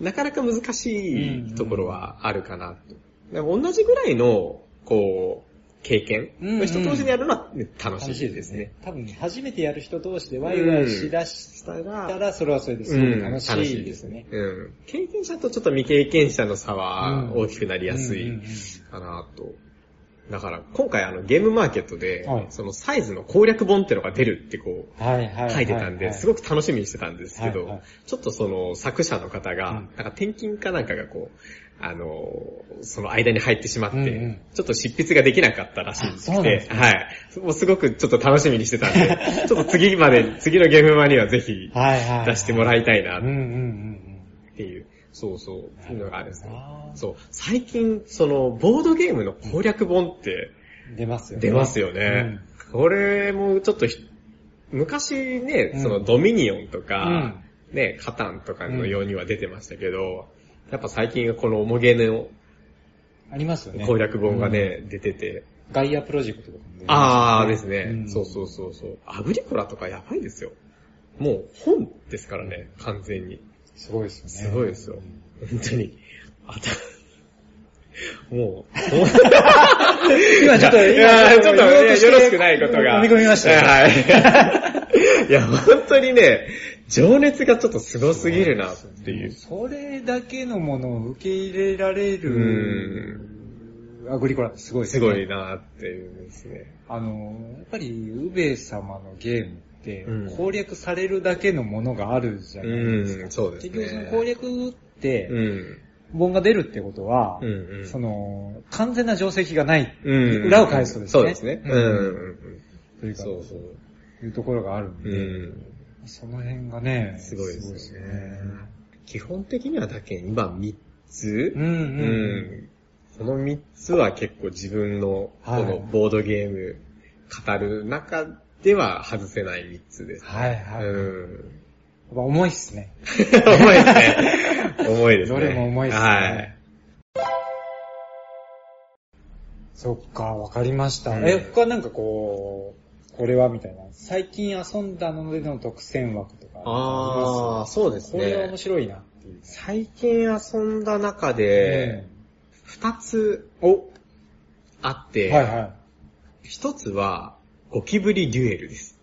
なかなか難しいところはあるかなと。でも同じぐらいの、こう、経験の人同士でやるのはね楽しいいですすね。。多分、初めてやる人同士でワイワイしだしたら、それはそれですごく楽しいですね。うん。経験者とちょっと未経験者の差はうん大きくなりやすいうんうんうんかなと。だから今回あのゲームマーケットではい、そのサイズの攻略本ってのが出るってこう、はいはいはい。書いてたんで、すごく楽しみにしてたんですけどはいはい、ちょっとその作者の方が、うん。なんか転勤かなんかがこう、あの、その間に入ってしまって、うんうん。ちょっと執筆ができなかったらしいんあそうなんですね。はい。もうすごくちょっと楽しみにしてたんで、ちょっと次まで、次のゲームマにはぜひはいはいはい。出してもらいたいなうんうんうんっていう、そうそう、っていうのがあるんですねそう、最近、その、ボードゲームの攻略本ってうん。出ますよね。出ますよね。これもちょっとひ、昔ね、うんそのドミニオンとか、ね、カタンとかのようには出てましたけど、やっぱ最近はこの重げのありますよね。攻略本がね、出てて、うん。ガイアプロジェクトとかも出てまあーですね、うんそうそうそうそう。アグリコラとかやばいですよ。もう本ですからね、完全に。すごいですよね。すごいですよ。本当に。あた、もう、今ちょっと、いや今ちょっとね、よろしくないことが。飲み込みましたよ。はい。いや、本当にね、情熱がちょっとすごすぎるなっていう。それだけのものを受け入れられうる、アグリコラってすごいですね。すごいなっていうんですね。あの、やっぱり、ウベ様のゲームってうん、攻略されるだけのものがあるじゃうないですか。ん、そうですね。結局その攻略ってう、ん。本が出るってことは、うんうんその、完全な定石がない、うん。裏を返すとですね。そうですね。うん。うんというか、そうそう。いうところがあるんで、うん。その辺がね、すごいですよねね。基本的にはだけ今3つ？うんうん。うんこの3つは結構自分のこはいのボードゲーム語る中では外せない3つです。はいはい。やっうん。ぱ重いっすね。重いですね。重いですね。どれも重いっすね。はい。そっか、わかりました。うんえ、他なんかこう、これはみたいな。最近遊んだのでの特選枠とかあー、そうですこれは面ね。白いなっていう。最近遊んだ中で、2つお、あって、はいはい。1つはゴキブリデュエルです。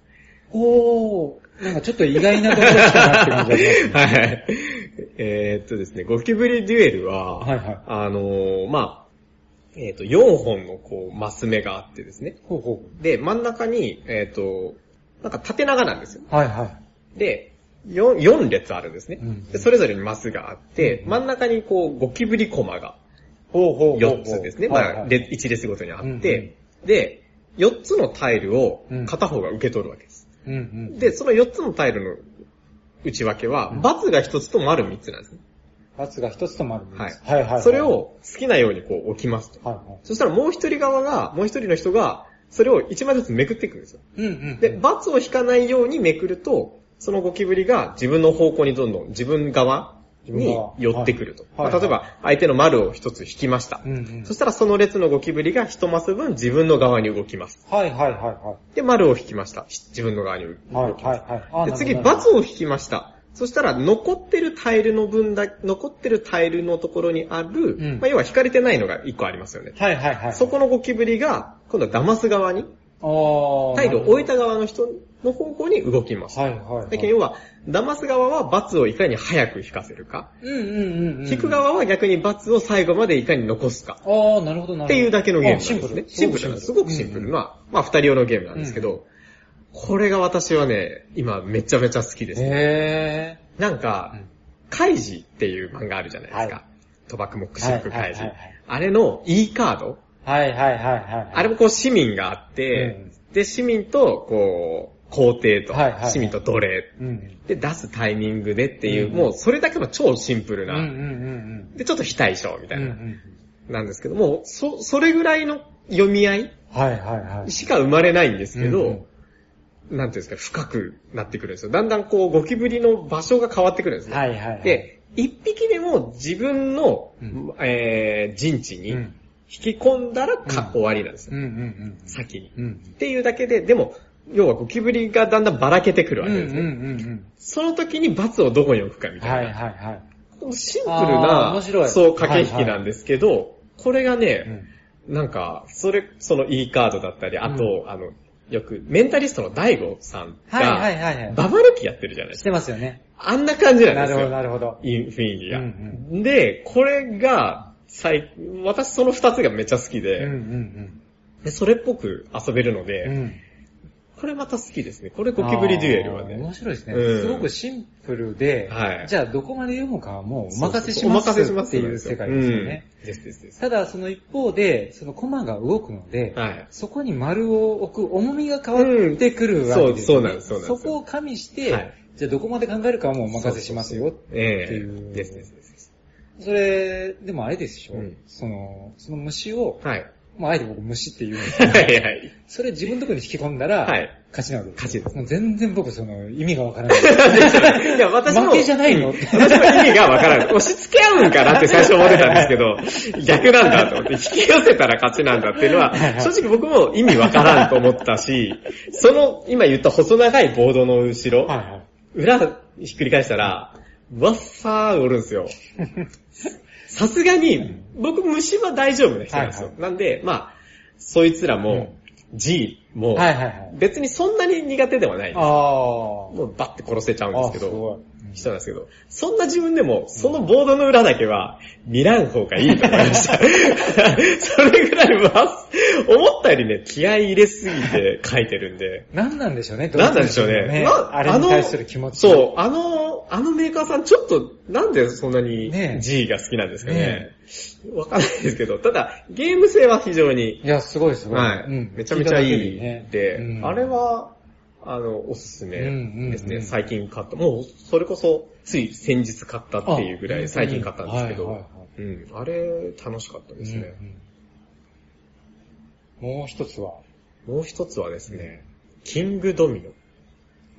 おー、なんかちょっと意外なところ来たなって感じがしますね。はい。えーっとですね、ゴキブリデュエルは、はいはいあのーまあ、えーっと、4本のこう、マス目があってですね。ほうほで、真ん中に、えーっと、なんか縦長なんですよ。う。はいはい。で、4, 4列あるんですね、うんで。それぞれにマスがあって、うん真ん中にこう、ゴキブリコマがほうほうほうほう。4つですね。まあ、で1列ごとにあって、で、4つのタイルを片方が受け取るわけです。うんうん。で、その4つのタイルの内訳は、うん×が1つと丸3つなんですね。バツが一つともあるんです。はい。はいはいはい。それ、を好きなようにこう置きますと。はいはい。そしたらもう一人側が、もう一人の人が、それを1枚ずつめくっていくんですよ。うんうん。で、×を引かないようにめくると、そのゴキブリが自分の方向にどんどん自分側に寄ってくると。はいまあ例えば、相手の丸を一つ引きました。うんうん。そしたらその列のゴキブリが一マス分自分の側に動きます。はいはいはいはい。で、丸を引きました。自分の側に動きます。はいはいはいあで、次、なるほど×を引きました。そしたら残ってるタイルの分だ、残ってるタイルのところにある、うんまあ、要は引かれてないのが1個ありますよね。はいはいはい。そこのゴキブリが、今度は騙す側に、ああ。タイルを置いた側の人の方向に動きます。はいはいはい。だけど要は、騙す側は罰をいかに早く引かせるか、うんうんうんうん。引く側は逆に罰を最後までいかに残すか。ああ、なるほどなるほど。っていうだけのゲームなんですね。あシンプルシンプルす。すごくシンプルな、まあ二人用のゲームなんですけど、これが私はね、今めちゃめちゃ好きです。へなんかうん、カイジっていう漫画あるじゃないですか。は賭博目視録カイジ。あれの E カードー。はいはいはいはい。あれもこう市民があって、で、市民とこう、皇帝とはいはいはい、市民と奴隷。うん。で、出すタイミングでっていう、うんもうそれだけの超シンプルうんうんうな、んで、ちょっと非対称みうん。たいな、うんうん。なんですけども、そ、それぐらいの読み合いはいはいはい。しか生まれないんですけど、うんなんていうんですか、深くなってくるんですよ。だんだんこう、ゴキブリの場所が変わってくるんですね。はいはいはい。、で、一匹でも自分の、うんえー陣地に引うん。き込んだらか、うん終わりなんですよ。うんうん先に。うん。うん。っていうだけで、でも、要はゴキブリがだんだんばらけてくるわうんうんうけですね。んその時に罰をどこに置くかみうん。はいたいな。はいはい。シンプルな面白い、そう、駆け引きなんですけど、これがうね、ん。なんか、それ、その E カードだったり、あと、あの、よく、メンタリストの大悟さんはいはいが、はいはい。ババ抜きやってるじゃないでしてすか。ますよね。あんな感じなんなるほどですよ。なるほど。いい雰囲気が。うんで、これが、最、私その二つがめっちゃ好きうんで、うんでそれっぽく遊べるので、うん。うん。これまた好きですね。これゴキブリデュエルはね。面白いですね。うんすごくシンプルで、はいじゃあどこまで読むかはもうお任せしおます任せしますっていう世界ですよね。うんですですです。ただその一方で、そのコマが動くので、はい。そこに丸を置く重みが変わってくるわけですよ、ねうんそうそうなんですそこを加味して、はいじゃあどこまで考えるかはもうお任せしますよ。ええっていうですですです。それ、でもあれでしょ、うんその、その虫を、はい。もうあえて僕虫って言うんですけど、はいはい。それ自分のところに引き込んだら、はい勝ちなわけです。勝ちですもう全然僕その意味がわからない。いや、私も。負けじゃないの？うん私も意味がわからない。押し付け合うんかなって最初思ってたんですけど、逆なんだと思って、引き寄せたら勝ちなんだっていうのは正直僕も意味わからんと思ったし、その、今言った細長いボードの後ろ、はいはい。裏ひっくり返したら、わっさーおるんですよ。さすがに、僕虫は大丈夫な人なんですよ。はいなんで、まあ、そいつらも、G も、はいはいはい。別にそんなに苦手ではないんです。もうバッて殺せちゃうんですけど。人なんですけど、そんな自分でも、そのボードの裏だけは、見らん方がいいと思いました。それぐらいは、思ったよりね、気合い入れすぎて書いてるんで、何なんでしょうね、なんなんでしょうね。なあれに対する気持ち。そう、あの、あのメーカーさんちょっと、なんでそんなにね G が好きなんですかねね。わかんないですけど、ただ、ゲーム性は非常に、いや、すごいすごい。はい、うんめちゃめちゃい聞いただけねで、うんあれは、あの、おすすめですうんうんね。うん最近買った。もう、それこそ、つい先日買ったっていうぐらい最近買ったんですけど、はいはいはいうん、あれ、楽しかったですね。うんうんもう一つは？もう一つはですね、キングドミノ。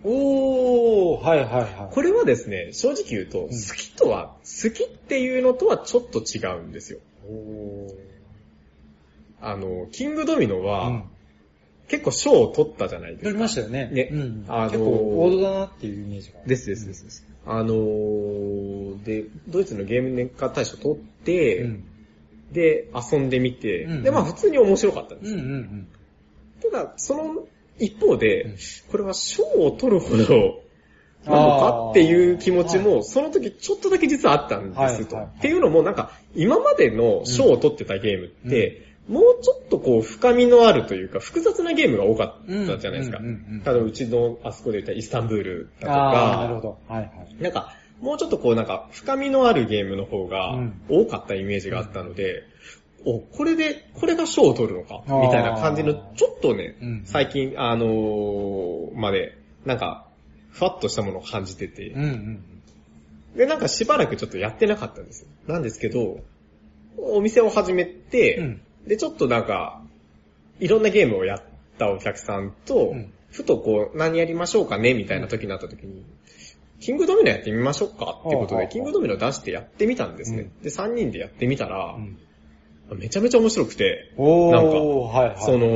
おー、はいはいはい。これはですね、正直言うと、好きとは、好きっていうのとはちょっと違うんですよ。おーあの、キングドミノは、うん結構賞を取ったじゃないですか。やりましたよね。ねうんあのー結構王道だなっていうイメージが。ですですですです。あのー、で、ドイツのゲーム年間大賞取って、うん。で、遊んでみて、うんで、まあ普通に面白かったんです。うんうんうん。ただ、その一方で、うんこれは賞を取るほど、なのかっていう気持ちも、その時ちょっとだけ実はあったんですと。はいはいはいっていうのも、なんか、今までの賞を取ってたゲームって、もうちょっとこう、深みのあるというか、複雑なゲームが多かったじゃないですか。うんうんうんうんただ、うちのあそこで言ったイスタンブールだとあー、なるほか、ど。はいはい。なんか、もうちょっとこう、なんか、深みのあるゲームの方がうん。多かったイメージがあったので、お、これで、これが賞を取るのか、みたいな感じの、ちょっとね、うん。最近、あのーまで、なんか、ふわっとしたものを感じてて、うんうん。で、なんかしばらくちょっとやってなかったんですよ。なんですけど、お店を始めて、うんで、ちょっとなんか、いろんなゲームをやったお客さんと、うん。ふとこう、何やりましょうかねみたいな時になった時に、キングドミノやってみましょうかってことで、キングドミノ出してやってみたんですね。で、3人でやってみたらう、ん。めちゃめちゃ面白くて、なんかはいはい。その、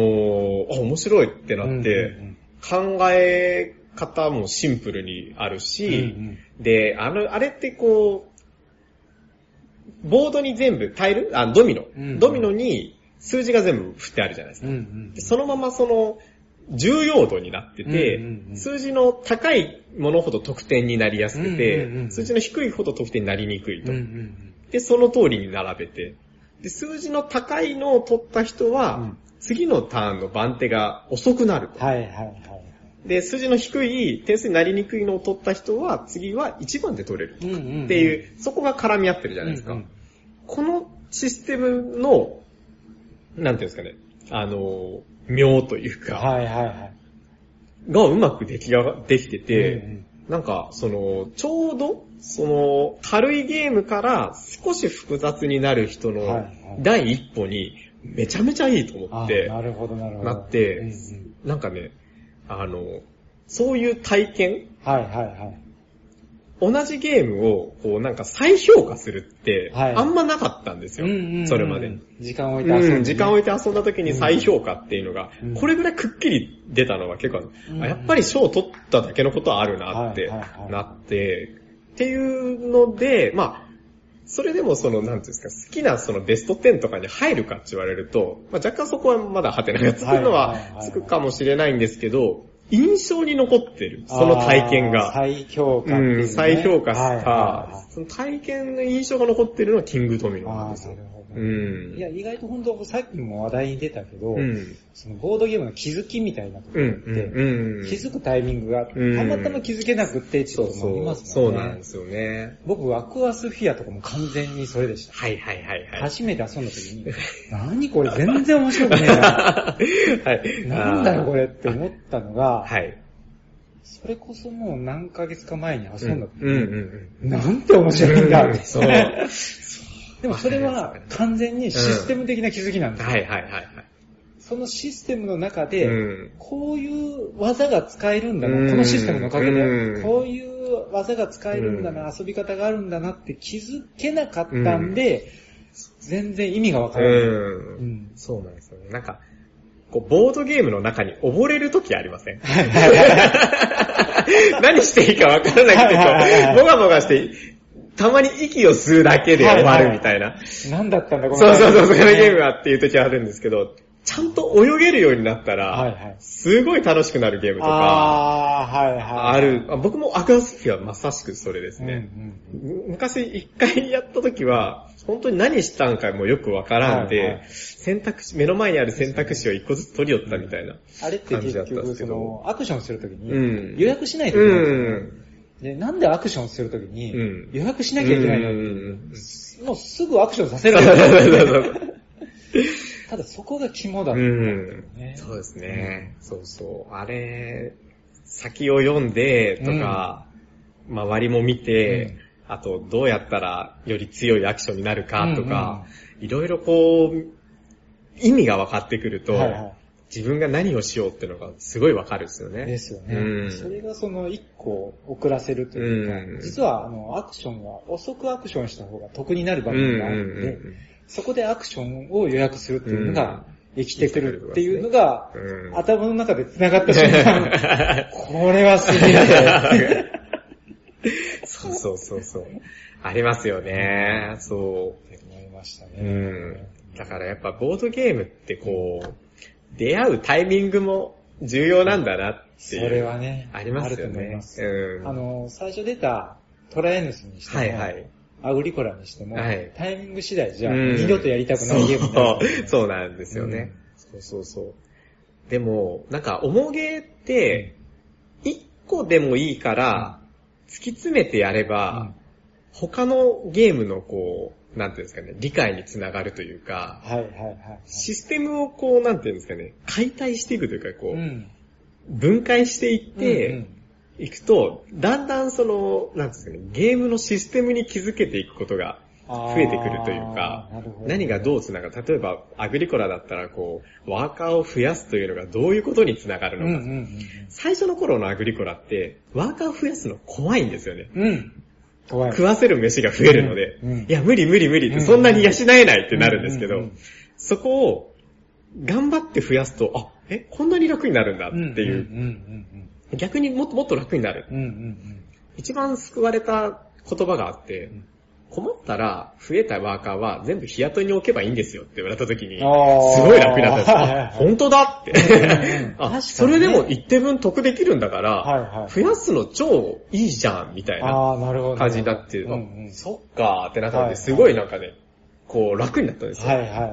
あ、面白いってなって、うんうん考え方もシンプルにあるし、うんうん。で、あの、あれってこう、ボードに全部タイル？あ、ドミノ、うん。ドミノに数字が全部振ってあるじゃないですか。うんうんでそのままその、重要度になってて、うんうんうん数字の高いものほど得点になりやすくて、うんうんうん数字の低いほど得点になりにくいと。うんうんで、その通りに並べて、で、数字の高いのを取った人は、うん次のターンの番手が遅くなると。はいはいはい。で、数字の低い、点数になりにくいのを取った人は、次は1番で取れる。うんうんうんっていう、そこが絡み合ってるじゃないですか。うんうんこのシステムの、なんていうんですかね、あの、妙というか、はいはいはい。がうまくできが、できてて、うんうんなんか、その、ちょうど、その、軽いゲームから少し複雑になる人の第一歩に、めちゃめちゃいいと思あって、なるほどなるほど。なってうんうんなんかね、あの、そういう体験はいはいはい。同じゲームを、こうなんか再評価するって、はいあんまなかったんですよ。それまでに。。時間を置いて遊んでね、うん、時間を置いて遊んだ時に再評価っていうのが、うんこれぐらいくっきり出たのは結構あやっぱり賞を取っただけのことはあるなってなって、っていうので、まあ、それでもその、なんていうんですか、好きなそのベスト10とかに入るかって言われると、まあ、若干そこはまだハテナがつくのはつくかもしれないんですけど、印象に残ってる、その体験が。再評価ね、うん、再評価しはいはいたは、その体験の印象が残ってるのはキングドミいノなんですよ。うん。いや、意外と本当さっきも話題に出たけど、うん。そのボードゲームの気づきみたいなとこうん、ろって、うん、うん。気づくタイミングがたうんまたま気づけなくってってこともありますもんね。そうなんですよね。僕、アクアスフィアとかも完全にそれでした。はいはいはいはい。初めて遊んだ時に、何これ全然面白くねえな。はい。なんだろこれって思ったのが、はい。それこそもう何ヶ月か前に遊んだ時に、うんうんうん。なんて面白いんだって。そう。でもそれは完全にシステム的な気づきなんですよ。はいはいはいはい。そのシステムの中で、うん。こういう技が使えるんだうん。な、このシステムのおかげで、うん。こういう技が使えるんだな、遊び方があるんだなって気づけなかったんで、全然意味がわからない。うん。うん。そうなんですよね。なんか、こう、ボードゲームの中に溺れるときありません？何していいかわからなくてはいはいはいはこう、い。ボガボガして、たまに息を吸うだけで終わるみたいな。何だったんだ、このそうそうそう、そのゲームは。はっていう時あるんですけど、ちゃんと泳げるようになったら。すごい楽しくなるゲームとか、あー、はいはい。ある、あ僕もアクアスフィアまさしくそれですね。ん昔一回やった時は、本当に何したんかもよくわからんで、選択肢、目の前にある選択肢を一個ずつ取り寄ったみたいな。あれって感じだ結局、ったんですけどその、アクションするときに、うん予約しないとういけないんですよねん。で、なんでアクションするときにうん、予約しなきゃいけないの？うん。うんうんもうすぐアクションさせる。そうそうそうただそこが肝だったう。ん。ね。そうですね。そうそう。あれ、先を読んでとか、周りも見て、あとどうやったらより強いアクションになるかとか、いろいろこう、意味が分かってくると、はいは自分が何をしようっていうのがすごい分かるんですよね。い。ですよね。うんそれがその一個遅らせるというか、うん実はあのアクションは遅くアクションした方が得になる場うんうん面があるので、うんそこでアクションを予約するっていうのが生きてくるっていうのが、うん頭の中で繋がった瞬間、これはすげえ。そうそうそうそう。ありますよね。そ思いましたう。ね。うん。だからやっぱボードゲームってこう、出会うタイミングも重要なんだなってそいう。れはね、ありますよあると思いねま。す。うん。あの、最初出たトライアヌスにしても、はいはい。アグリコラにしても、はいタイミング次第じゃ、うん二度とやりたくないゲームそうそうなんですよね。そうそうそう。でも、なんか、重げって、一個でもいいから、突き詰めてやれば、他のゲームのこう、なんていうんですかね、理解につながるというか、はいはいはいはい。システムをこう、なんていうんですかね、解体していくというか、こう、うん。分解していっうんて、いくと、だんだんその、なんていうんですかね、ゲームのシステムに気づけていくことが増増えてくるというか、何がどうつながる例えば、アグリコラだったら、こう、ワーカーを増やすというのがどういうことにつながるうんのか。うん最初の頃のアグリコラって、ワーカーを増やすの怖いんですよね。うん。食わせる飯が増えるので、うんうん。いや、無理無理無理って、うん。そんなに養えないってなるんですけどうんうんうん、そこを、頑張って増やすと、あ、え、こんなに楽になるんだっていう、逆にもっともっと楽になる。うんうん一番救われた言葉があって、ん困ったら増えたワーカーは全部日雇いに置けばいいんですよって言われた時に、すごい楽になったんですよ。本当だって。それでも一定分得できるんだから、はいはい増やすの超いいじゃん、みたいな。感じになって、うんうんあそっかーってなったので、はいすごいなんかね、こう楽になったんですよ。はいはいはいはい。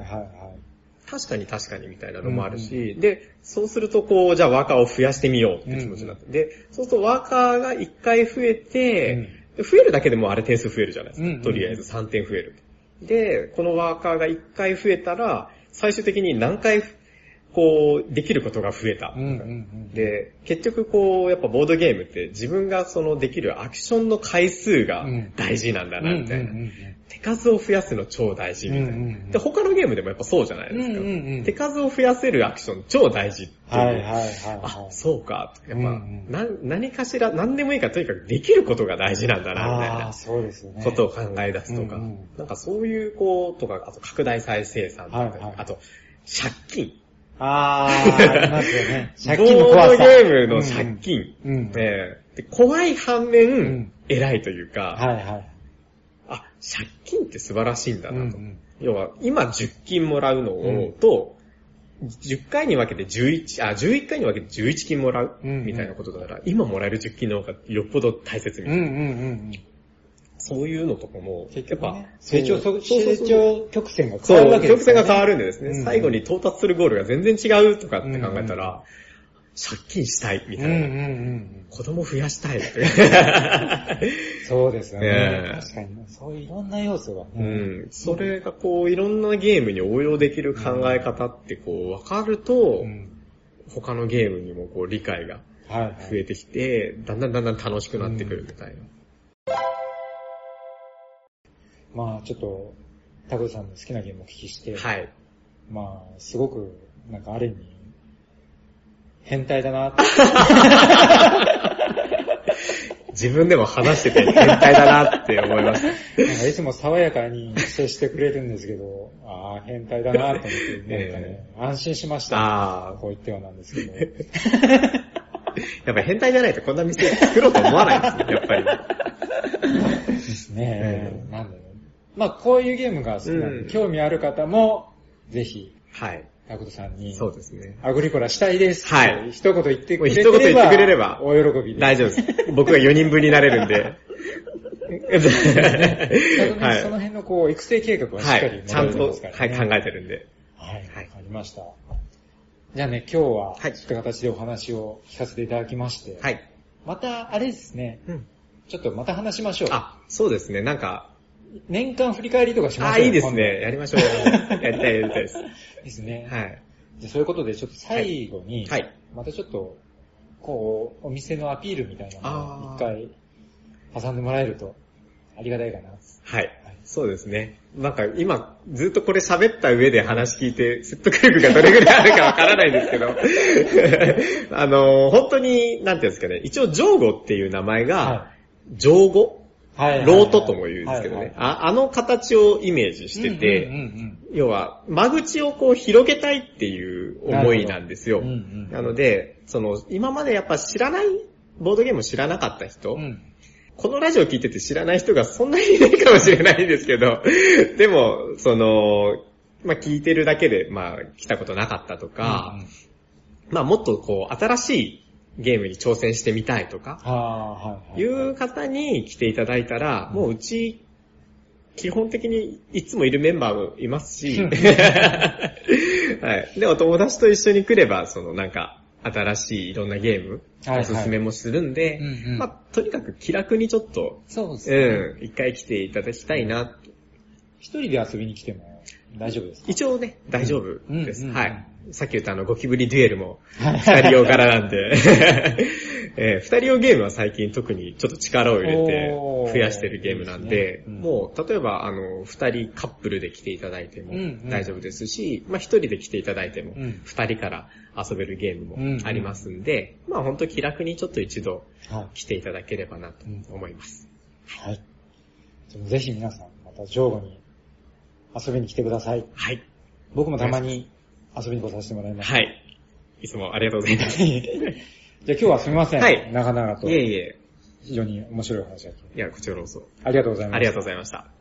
確かに確かにみたいなのもあるし、で、そうするとこう、じゃあワーカーを増やしてみようって気持ちになって、で、そうするとワーカーが1回増えて、で増えるだけでもうあれ点数増えるじゃないですか。うんうんとりあえず3点増える。で、このワーカーが1回増えたら、最終的に何回、こう、できることが増えた。うんうんうん。で、結局こう、やっぱボードゲームって自分がそのできるアクションの回数がうん大事なんだな、みたいな。うん手数を増やすの超大事みたいな。うんうんうんで、他のゲームでもやっぱそうじゃないですか。うんうんうん手数を増やせるアクション超大事っていう。はいはいはいはい。あ、そうか。やっぱ、うんうんな何かしら、何でもいいからとにかくできることが大事なんだな、みたいなそうですよね。ことを考え出すとか、うんうんなんかそういうこうとか、あと拡大再生産とか、はいはいあと借金。ああ、ありますよね。借金のボード。ゲームの借金。うんうんええで怖い反面、ん偉いというか、はいはい。あ、借金って素晴らしいんだなと。うんうん要は、今10金もらうのを、うんと、10回に分けて11、あ、11回に分けて11金もらう、うんうんみたいなことだから、今もらえる10金の方がよっぽど大切みたいな。うんうんうんうん。そういうのとかも、結局ね、そう成長、成長曲線が変わるわけです曲線が変わる。るんでですね、うんうん最後に到達するゴールが全然違うとかって考えたら、借金したいみたいな。うんうんうん子供増やしたい。そうですよね。確かに。そういういろんな要素が。うん。それがこう、いろんなゲームに応用できる考え方ってこう、わかると、うん。他のゲームにもこう、理解が。増えてきて、だんだんだんだん楽しくなってくるみたいな。まあちょっと、タコさんの好きなゲームをお聞きして、はい。まあすごく、なんかある意味、変態だなって。自分でも話してて変態だなって思いました。なんかいつも爽やかに接してくれるんですけど、ああ、変態だなと思って、なんかね、安心しました。ああ、こう言ってはなんですけど。やっぱ変態じゃないとこんな店作ろうと思わないですね、やっぱり。ですねう。んなんだろう。まあこういうゲームが好きなんで、うん興味ある方も、ぜひ、はい。タクトさんに、そうですね。アグリコラしたいです。はい一言言ってくれれば。もう一言言ってくれればお喜びです。大丈夫です。僕が4人分になれるんで。はいその辺のこう、育成計画はしっかりはい。ちゃんと、はい、考えてるんで。はい。はいありました。じゃあね、今日は、はいそういった形でお話を聞かせていただきまして、はい。また、あれですね、うんちょっとまた話しましょう。あ、そうですね。なんか、年間振り返りとかしまあ、しょういいですね。やりましょう。やりたい、やりたいです。ですね。はい。じゃあそういうことで、ちょっと最後に、はい。またちょっと、こう、お店のアピールみたいなのをあー一回挟んでもらえるとありがたいかな。はい。そうですね。なんか今、ずっとこれ喋った上で話聞いて、説得力がどれぐらいあるかわからないんですけど、あの、本当に、なんていうんですかね、一応、ジョーゴっていう名前が、は上語はい。はいロートとも言うんですけどはいね。ああの形をイメージしてて、うんうんうん要は、間口をこう広げたいっていう思いなんですよ。うんうんなので、その、今までやっぱ知らない、ボードゲームを知らなかった人、うんうんこのラジオ聞いてて知らない人がそんなにいないかもしれないんですけど、でも、その、まあ、聞いてるだけで、まあ、来たことなかったとか、うんうんまあ、もっとこう、新しいゲームに挑戦してみたいとか、い。う方に来ていただいたら、もううち、基本的にいつもいるメンバーもいますし、はい。で、お友達と一緒に来れば、そのなんか、新しいいろんなゲーム、おすすめもするんで、まあ、とにかく気楽にちょっと、そうですね。うん、一回来ていただきたいな。一人で遊びに来ても大丈夫ですか？一応ね、大丈夫です。はい。さっき言ったあの、ゴキブリデュエルも、はい二人用柄なんで、えー二人用ゲームは最近特にちょっと力を入れて増やしてるゲームなんで、いいですねうんもう、例えば、あの、二人カップルで来ていただいてもうんうん大丈夫ですし、まあ一人で来ていただいてもうん、二人から遊べるゲームうんうんもありますんで、まあ本当気楽にちょっと一度は来ていただければなと思います。い。はい。ぜひ皆さん、また上後に遊びに来てください。はい。僕もたまに遊びに来させてもらいます。はい。いつもありがとうございます。じ じゃあ今日はすみません。はい長々とい。えいえ。非常に面白い話だと。いや、こちらこそ。ありがとうございます。ありがとうございました。